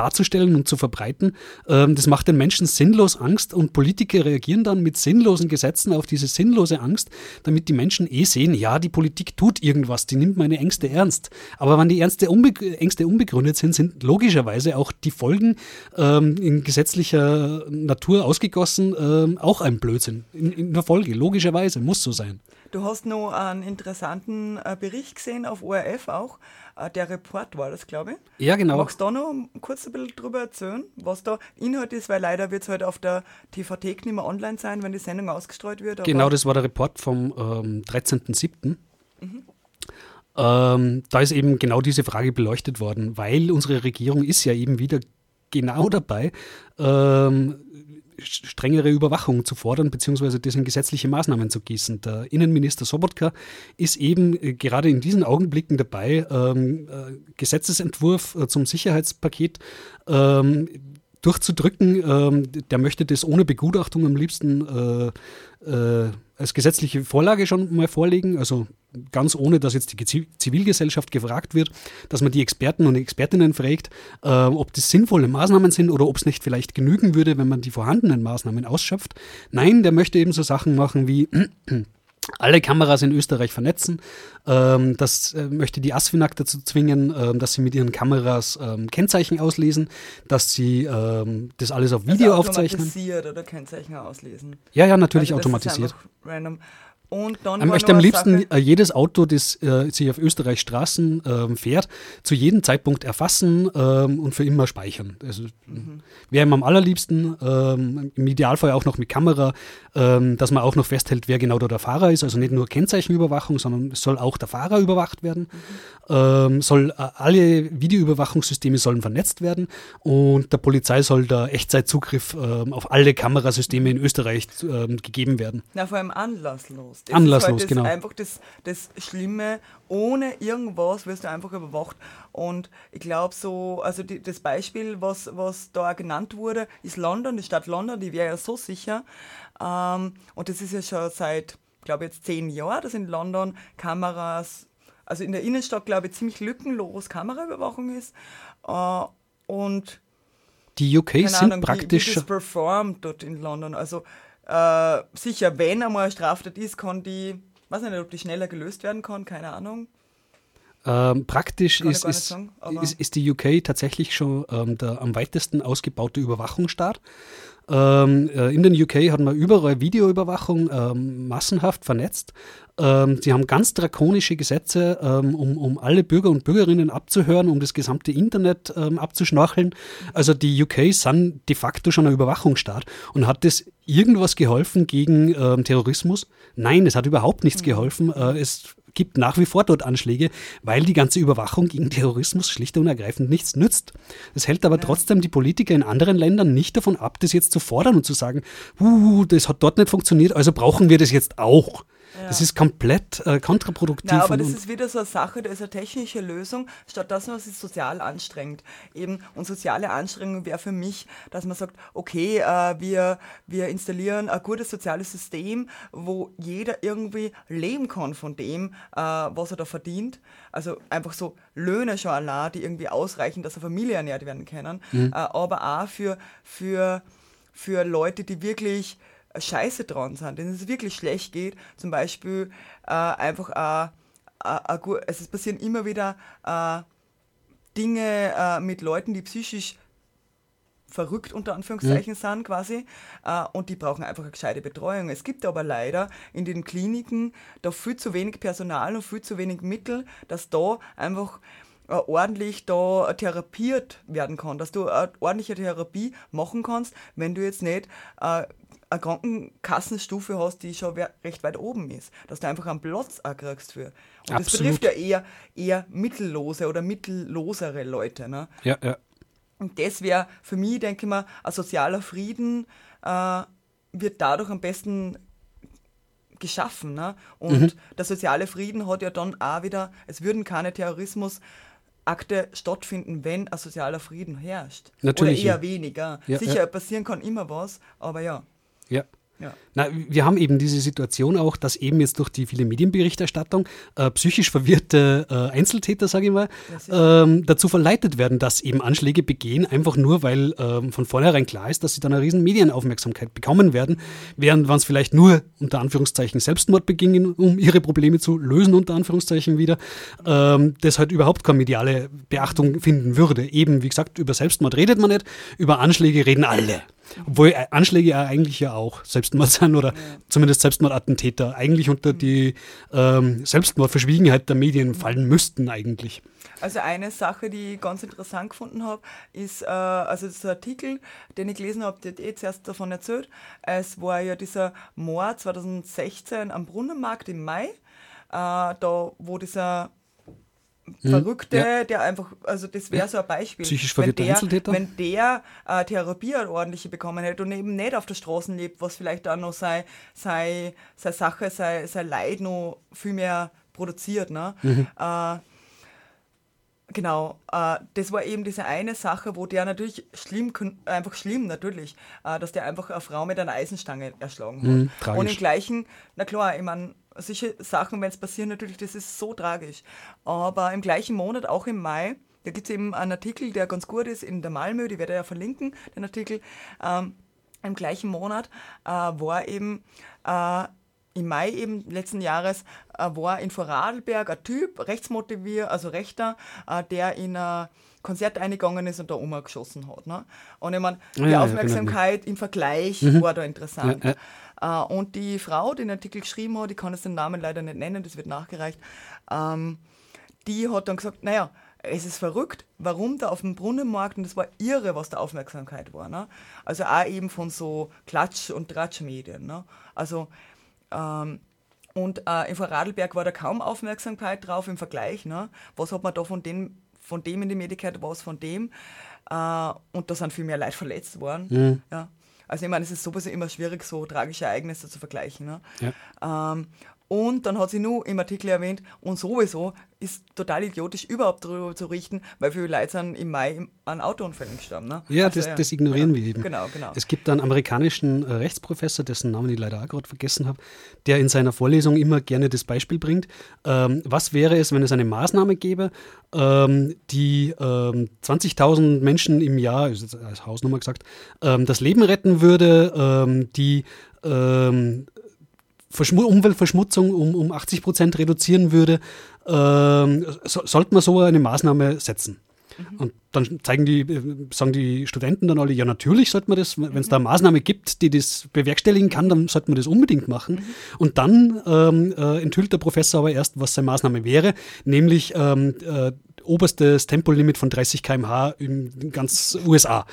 darzustellen und zu verbreiten. Ähm, das macht den Menschen sinnlos Angst und Politiker reagieren dann mit sinnlosen Gesetzen auf diese sinnlose Angst, damit die Menschen eh sehen, ja, die Politik tut irgendwas, die nimmt meine Ängste ernst. Aber wenn die Ängste, unbe Ängste unbegründet sind, sind logischerweise auch die Folgen ähm, in gesetzlicher Natur ausgegossen ähm, auch ein Blödsinn. In, in der Folge, logischerweise, muss so sein. Du hast noch einen interessanten äh, Bericht gesehen auf ORF auch. Äh, der Report war das, glaube ich. Ja, genau. Magst du da noch kurz ein bisschen drüber erzählen, was da Inhalt ist? Weil leider wird es heute halt auf der TV-Thek nicht mehr online sein, wenn die Sendung ausgestrahlt wird. Genau, das war der Report vom ähm, 13.07. Mhm. Ähm, da ist eben genau diese Frage beleuchtet worden, weil unsere Regierung ist ja eben wieder genau dabei, ähm, strengere Überwachung zu fordern, beziehungsweise das in gesetzliche Maßnahmen zu gießen. Der Innenminister Sobotka ist eben äh, gerade in diesen Augenblicken dabei, ähm, äh, Gesetzesentwurf äh, zum Sicherheitspaket ähm, durchzudrücken. Ähm, der möchte das ohne Begutachtung am liebsten äh, äh, als gesetzliche Vorlage schon mal vorlegen, also ganz ohne, dass jetzt die Zivilgesellschaft gefragt wird, dass man die Experten und Expertinnen fragt, äh, ob das sinnvolle Maßnahmen sind oder ob es nicht vielleicht genügen würde, wenn man die vorhandenen Maßnahmen ausschöpft. Nein, der möchte eben so Sachen machen wie alle Kameras in Österreich vernetzen. Ähm, das äh, möchte die ASFINAG dazu zwingen, ähm, dass sie mit ihren Kameras ähm, Kennzeichen auslesen, dass sie ähm, das alles auf Video also aufzeichnen. Automatisiert oder Kennzeichen auslesen. Ja, ja, natürlich also automatisiert. random. Und dann er möchte am liebsten Sache, äh, jedes Auto, das äh, sich auf Österreich Straßen äh, fährt, zu jedem Zeitpunkt erfassen ähm, und für immer speichern. Also, mhm. Wäre ihm am allerliebsten, ähm, im Idealfall auch noch mit Kamera, ähm, dass man auch noch festhält, wer genau da der Fahrer ist. Also nicht nur Kennzeichenüberwachung, sondern es soll auch der Fahrer überwacht werden. Mhm. Ähm, soll, äh, alle Videoüberwachungssysteme sollen vernetzt werden und der Polizei soll der Echtzeitzugriff ähm, auf alle Kamerasysteme in Österreich ähm, gegeben werden. Na, vor allem anlasslos. Anlasslos. Das Anlasslos, ist halt das, genau. einfach das, das Schlimme. Ohne irgendwas wirst du einfach überwacht. Und ich glaube so, also die, das Beispiel, was, was da genannt wurde, ist London, die Stadt London, die wäre ja so sicher. Ähm, und das ist ja schon seit, glaube jetzt zehn Jahren, dass in London Kameras, also in der Innenstadt, glaube ich, ziemlich lückenlos Kameraüberwachung ist. Äh, und Die UK keine sind Ahnung, praktisch. wie, wie das performt dort in London. Also äh, sicher, wenn einmal eine Straftat ist, kann die, weiß nicht, ob die schneller gelöst werden kann, keine Ahnung. Ähm, praktisch ist, ist, ist, ist die UK tatsächlich schon ähm, der am weitesten ausgebaute Überwachungsstaat. Ähm, äh, in den UK hat man überall Videoüberwachung ähm, massenhaft vernetzt. Ähm, sie haben ganz drakonische Gesetze, ähm, um, um alle Bürger und Bürgerinnen abzuhören, um das gesamte Internet abzuschnorcheln. Also die UK sind de facto schon ein Überwachungsstaat. Und hat das irgendwas geholfen gegen Terrorismus? Nein, es hat überhaupt nichts geholfen. Äh, es gibt nach wie vor dort Anschläge, weil die ganze Überwachung gegen Terrorismus schlicht und ergreifend nichts nützt. Das hält aber trotzdem die Politiker in anderen Ländern nicht davon ab, das jetzt zu fordern und zu sagen, uh, das hat dort nicht funktioniert, also brauchen wir das jetzt auch. Das ist komplett äh, kontraproduktiv. Na, aber das ist wieder so eine Sache, das ist eine technische Lösung, statt dass man sich sozial anstrengt. Eben, und soziale Anstrengung wäre für mich, dass man sagt, okay, äh, wir, wir installieren ein gutes soziales System, wo jeder irgendwie leben kann von dem, äh, was er da verdient. Also einfach so Löhne schon allein, die irgendwie ausreichen, dass eine Familie ernährt werden können. Äh, aber auch für, für, für Leute, die wirklich scheiße dran sind, denen es wirklich schlecht geht, zum Beispiel äh, einfach äh, äh, äh, es passieren immer wieder äh, Dinge äh, mit Leuten, die psychisch verrückt unter Anführungszeichen sind quasi und die brauchen einfach eine gescheite Betreuung. Es gibt aber leider in den Kliniken da viel zu wenig Personal und viel zu wenig Mittel, dass da einfach ordentlich da therapiert werden kann, dass du eine ordentliche Therapie machen kannst, wenn du jetzt nicht eine Krankenkassenstufe hast, die schon recht weit oben ist, dass du einfach einen Platz auch kriegst für. Und das Absolut. betrifft ja eher, eher mittellose oder mittellosere Leute. Ne? ja, ja. Und das wäre für mich, denke ich mal, ein sozialer Frieden äh, wird dadurch am besten geschaffen. Ne? Und Mhm. der soziale Frieden hat ja dann auch wieder, es würden keine Terrorismusakte stattfinden, wenn ein sozialer Frieden herrscht. Natürlich, Oder eher ja. weniger. Ja, Sicher, ja. passieren kann immer was, aber ja. Ja. ja. Na, wir haben eben diese Situation auch, dass eben jetzt durch die viele Medienberichterstattung äh, psychisch verwirrte äh, Einzeltäter, sage ich mal, ähm, dazu verleitet werden, dass eben Anschläge begehen, einfach nur, weil ähm, von vornherein klar ist, dass sie dann eine riesen Medienaufmerksamkeit bekommen werden, während man es vielleicht nur unter Anführungszeichen Selbstmord begingen, um ihre Probleme zu lösen, unter Anführungszeichen wieder, ähm, das halt überhaupt keine mediale Beachtung finden würde. Eben, wie gesagt, über Selbstmord redet man nicht, über Anschläge reden alle. Obwohl äh, Anschläge ja eigentlich ja auch Selbstmord sind oder zumindest Selbstmordattentäter eigentlich unter die ähm, Selbstmordverschwiegenheit der Medien fallen müssten eigentlich. Also eine Sache, die ich ganz interessant gefunden habe, ist, äh, also das ein Artikel, den ich gelesen habe, der hat eh zuerst davon erzählt. Es war ja dieser Mord 2016 am Brunnenmarkt im Mai, äh, da wo dieser Verrückte, Mhm. ja. der einfach, also das wäre so ein Beispiel. Psychisch wenn verwirrter der, Einzeltäter. Wenn der äh, Therapie eine ordentliche bekommen hätte und eben nicht auf der Straße lebt, was vielleicht auch noch sei, sei, sei Sache, sei, sei Leid noch viel mehr produziert. Ne? Mhm. Äh, Genau, äh, das war eben diese eine Sache, wo der natürlich schlimm, einfach schlimm natürlich, äh, dass der einfach eine Frau mit einer Eisenstange erschlagen hat. Mhm. Und im gleichen, na klar, ich meine, solche Sachen, wenn es passieren, natürlich, das ist so tragisch. Aber im gleichen Monat, auch im Mai, da gibt es eben einen Artikel, der ganz gut ist in der Malmö, die werde ich ja verlinken, den Artikel. Ähm, Im gleichen Monat äh, war eben äh, im Mai eben letzten Jahres äh, war in Vorarlberg ein Typ, rechtsmotiviert, also Rechter, äh, der in ein Konzert eingegangen ist und da umgeschossen hat. Ne? Und ich meine, die Ja, ja, Aufmerksamkeit im Vergleich war da interessant. Ja, und die Frau, die den Artikel geschrieben hat, ich kann jetzt den Namen leider nicht nennen, das wird nachgereicht, ähm, die hat dann gesagt, naja, es ist verrückt, warum da auf dem Brunnenmarkt, und das war irre, was der Aufmerksamkeit war. Ne? Also auch eben von so Klatsch- und Tratschmedien. Ne? Also, ähm, und äh, in Vorarlberg war da kaum Aufmerksamkeit drauf im Vergleich. Ne? Was hat man da von dem, von dem in die Medien gehört, was von dem? Äh, und da sind viel mehr Leute verletzt worden. Ja. Also ich meine, es ist sowieso immer schwierig, so tragische Ereignisse zu vergleichen. Ne? Ja. Ähm, und dann hat sie nur im Artikel erwähnt, und sowieso ist total idiotisch, überhaupt darüber zu richten, weil viele Leute sind im Mai an Autounfällen gestorben. Ne? Ja, Also, das, das ignorieren genau, wir eben. Genau, genau. Es gibt einen amerikanischen äh, Rechtsprofessor, dessen Namen ich leider auch gerade vergessen habe, der in seiner Vorlesung immer gerne das Beispiel bringt. Ähm, was wäre es, wenn es eine Maßnahme gäbe, ähm, die ähm, 20.000 Menschen im Jahr, ist jetzt als Hausnummer gesagt, ähm, das Leben retten würde, ähm, die ähm, Verschmu Umweltverschmutzung um, um 80 Prozent reduzieren würde, ähm, so, sollte man so eine Maßnahme setzen. Und dann zeigen die, äh, sagen die Studenten dann alle, ja natürlich sollte man das, wenn es da eine Maßnahme gibt, die das bewerkstelligen kann, dann sollte man das unbedingt machen. Und dann ähm, äh, enthüllt der Professor aber erst, was seine Maßnahme wäre, nämlich ähm, äh, oberstes Tempolimit von 30 km/h in ganz USA.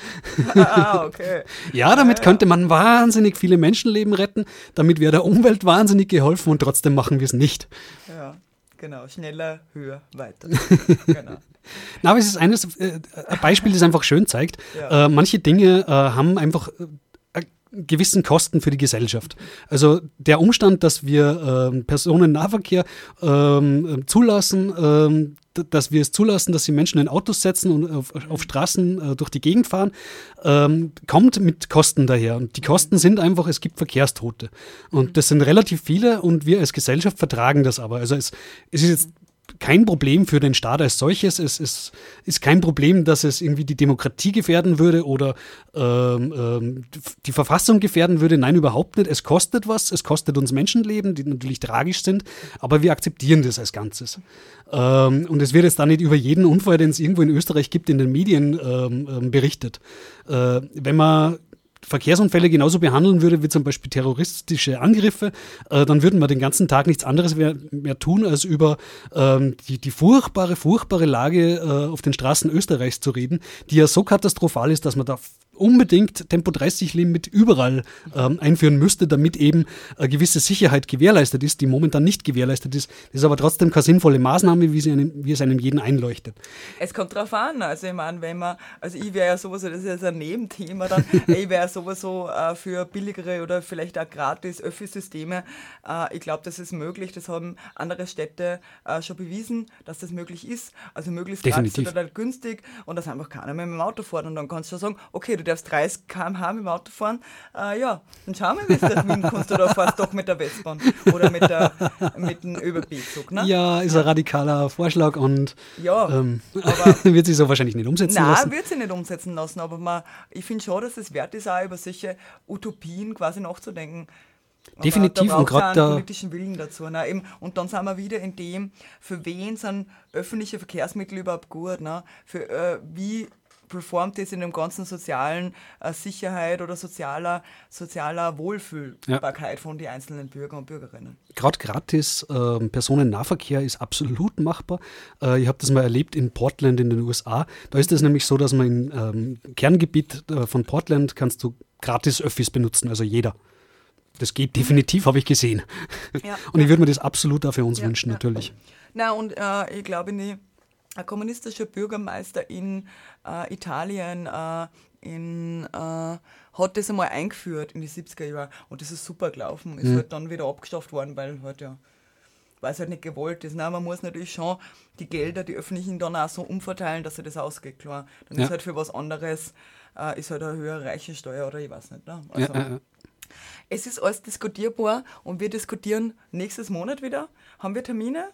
ah, okay. Ja, damit könnte man wahnsinnig viele Menschenleben retten, damit wäre der Umwelt wahnsinnig geholfen und trotzdem machen wir es nicht. Ja, genau. Schneller, höher, weiter. genau. Na, aber es ist eines, äh, ein Beispiel, das einfach schön zeigt. Ja. Äh, manche Dinge äh, haben einfach äh, gewissen Kosten für die Gesellschaft. Also der Umstand, dass wir ähm, Personennahverkehr ähm, zulassen, ähm, dass wir es zulassen, dass sie Menschen in Autos setzen und auf, auf Straßen äh, durch die Gegend fahren, ähm, kommt mit Kosten daher. Und die Kosten sind einfach, es gibt Verkehrstote. Und das sind relativ viele und wir als Gesellschaft vertragen das aber. Also es, es ist jetzt kein Problem für den Staat als solches. Es ist, ist kein Problem, dass es irgendwie die Demokratie gefährden würde oder ähm, ähm, die Verfassung gefährden würde. Nein, überhaupt nicht. Es kostet was. Es kostet uns Menschenleben, die natürlich tragisch sind, aber wir akzeptieren das als Ganzes. Ähm, und es wird jetzt da nicht über jeden Unfall, den es irgendwo in Österreich gibt, in den Medien ähm, ähm, berichtet. Äh, wenn man Verkehrsunfälle genauso behandeln würde wie zum Beispiel terroristische Angriffe, äh, dann würden wir den ganzen Tag nichts anderes mehr, mehr tun, als über ähm, die, die furchtbare, furchtbare Lage äh, auf den Straßen Österreichs zu reden, die ja so katastrophal ist, dass man da unbedingt Tempo 30 Limit überall ähm, einführen müsste, damit eben eine gewisse Sicherheit gewährleistet ist, die momentan nicht gewährleistet ist. Das ist aber trotzdem keine sinnvolle Maßnahme, wie, einem, wie es einem jeden einleuchtet. Es kommt drauf an. Also ich meine, wenn man, also ich wäre ja sowieso, das ist jetzt ein Nebenthema dann, ich wäre sowieso äh, für billigere oder vielleicht auch gratis Öffi-Systeme. Äh, ich glaube, das ist möglich. Das haben andere Städte äh, schon bewiesen, dass das möglich ist. Also möglichst Definitiv. gratis oder günstig und dass einfach keiner mehr mit dem Auto fährt. Und dann kannst du schon sagen, okay, du darfst 30 km/h mit dem Auto fahren. Äh, ja, dann schauen wir, wie es das Wien kannst du da fährst doch mit der Westbahn oder mit, der, mit dem ÖBB-Zug. Ne? Ja, ist ein radikaler Vorschlag und Ja, ähm, wird sich so wahrscheinlich nicht umsetzen Nein, lassen. wird sie nicht umsetzen lassen, aber man, ich finde schon, dass es wert ist, auch über solche Utopien quasi nachzudenken. Definitiv, und einen da- politischen Willen dazu. Ne? Eben, und dann sind wir wieder in dem, für wen sind öffentliche Verkehrsmittel überhaupt gut? Ne? Für, äh, wie performt das in dem ganzen sozialen äh, Sicherheit oder sozialer, sozialer Wohlfühlbarkeit von den einzelnen Bürger und Bürgerinnen? Gerade gratis ähm, Personennahverkehr ist absolut machbar. Äh, ich habe das mal erlebt in Portland in den USA. Da ist es nämlich so, dass man im ähm, Kerngebiet äh, von Portland kannst du gratis Öffis benutzen, also jeder. Das geht definitiv, habe ich gesehen. Ja. Und ich würde mir das absolut auch für uns Ja, wünschen, ja. natürlich. Na, und äh, ich glaube, die- ein kommunistischer Bürgermeister in äh, Italien äh, in, äh, hat das einmal eingeführt in die 70er Jahre und das ist super gelaufen. Ist halt dann wieder abgeschafft worden, weil halt ja, weil es halt nicht gewollt ist. Nein, man muss natürlich schon die Gelder, die öffentlichen, dann auch so umverteilen, dass sich das ausgeht, klar. Dann Ja. ist halt für was anderes, äh, ist halt eine höhere Reichensteuer oder ich weiß nicht. Ne? Ja, Also, äh, äh. es ist alles diskutierbar und wir diskutieren nächstes Monat wieder. Haben wir Termine?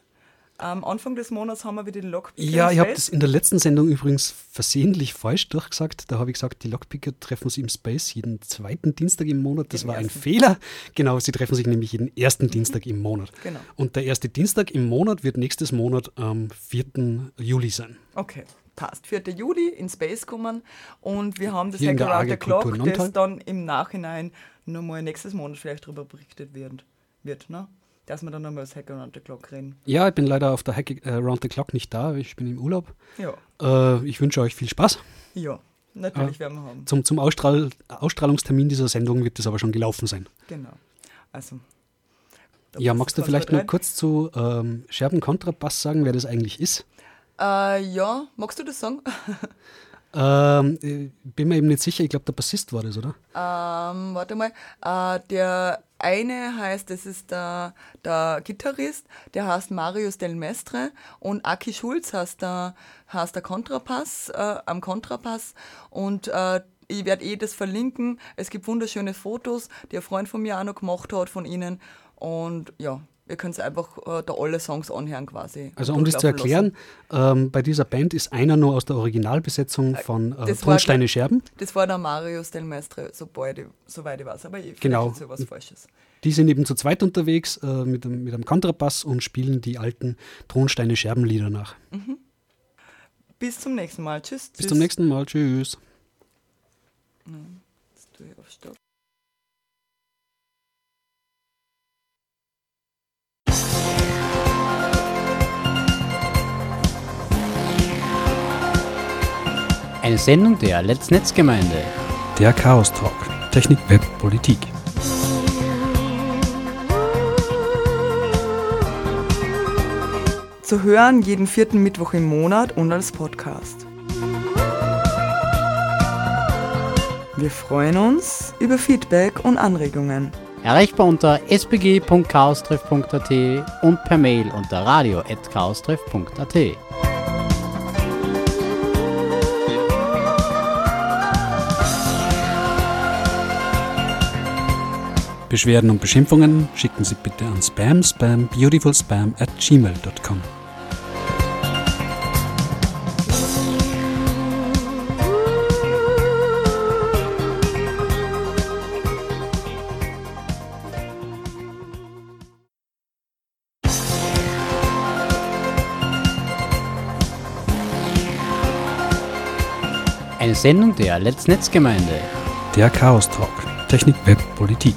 Am Anfang des Monats haben wir wieder den Lockpicker. Ja, ich habe das in der letzten Sendung übrigens versehentlich falsch durchgesagt. Da habe ich gesagt, die Lockpicker treffen sich im Space jeden zweiten Dienstag im Monat. Das Den war ein ersten. Fehler. Genau, sie treffen sich nämlich jeden ersten Dienstag im Monat. Genau. Und der erste Dienstag im Monat wird nächstes Monat am 4. Juli sein. Okay, passt. 4. Juli in Space kommen und wir haben das Hack Around the Clock, das dann im Nachhinein nochmal nächstes Monat vielleicht darüber berichtet wird, wird ne? Dass wir dann nochmal das Hack Around the Clock reden. Ja, ich bin leider auf der Hack äh, Around the Clock nicht da. Ich bin im Urlaub. Ja, Äh, ich wünsche euch viel Spaß. ja, natürlich werden wir haben. Zum, zum Ausstrahl Ausstrahlungstermin dieser Sendung wird das aber schon gelaufen sein. Genau. Also. Ja, magst du vielleicht nur kurz zu ähm, Scherben-Kontrabass sagen, wer das eigentlich ist? Äh, ja, magst du das sagen? Ähm, äh, bin mir eben nicht sicher, ich glaube, der Bassist war das, oder? Ähm, warte mal, äh, der eine heißt, das ist der, der Gitarrist, der heißt Marius Del Mestre und Aki Schulz heißt der, heißt der Kontrapass, äh, am Kontrapass und äh, ich werde eh das verlinken. Es gibt wunderschöne Fotos, die ein Freund von mir auch noch gemacht hat von ihnen und ja, ihr könnt einfach äh, da alle Songs anhören quasi. Also um das zu erklären, ähm, bei dieser Band ist einer nur aus der Originalbesetzung von äh, Tonsteine Scherben. Das war der Marius Del Mestre, soweit ich, soweit ich weiß, aber ich genau. ist was Falsches. Die sind eben zu zweit unterwegs äh, mit, mit einem Kontrabass und spielen die alten Tonsteine Scherben Lieder nach. Mhm. Bis zum nächsten Mal. Tschüss. Bis tschüss. zum nächsten Mal. Tschüss. Jetzt tue ich auf Stopp. Eine Sendung der Let's Netzgemeinde. Der Chaos Talk. Technik, Web, Politik. Zu hören jeden vierten Mittwoch im Monat und als Podcast. Wir freuen uns über Feedback und Anregungen. Erreichbar unter spg.chaostreff.at und per Mail unter radio.chaostreff.at. Beschwerden und Beschimpfungen schicken Sie bitte an spam spam beautifulspam at gmail.com. Eine Sendung der Let's Netzgemeinde. Der Chaos Talk. Technik, Web, Politik.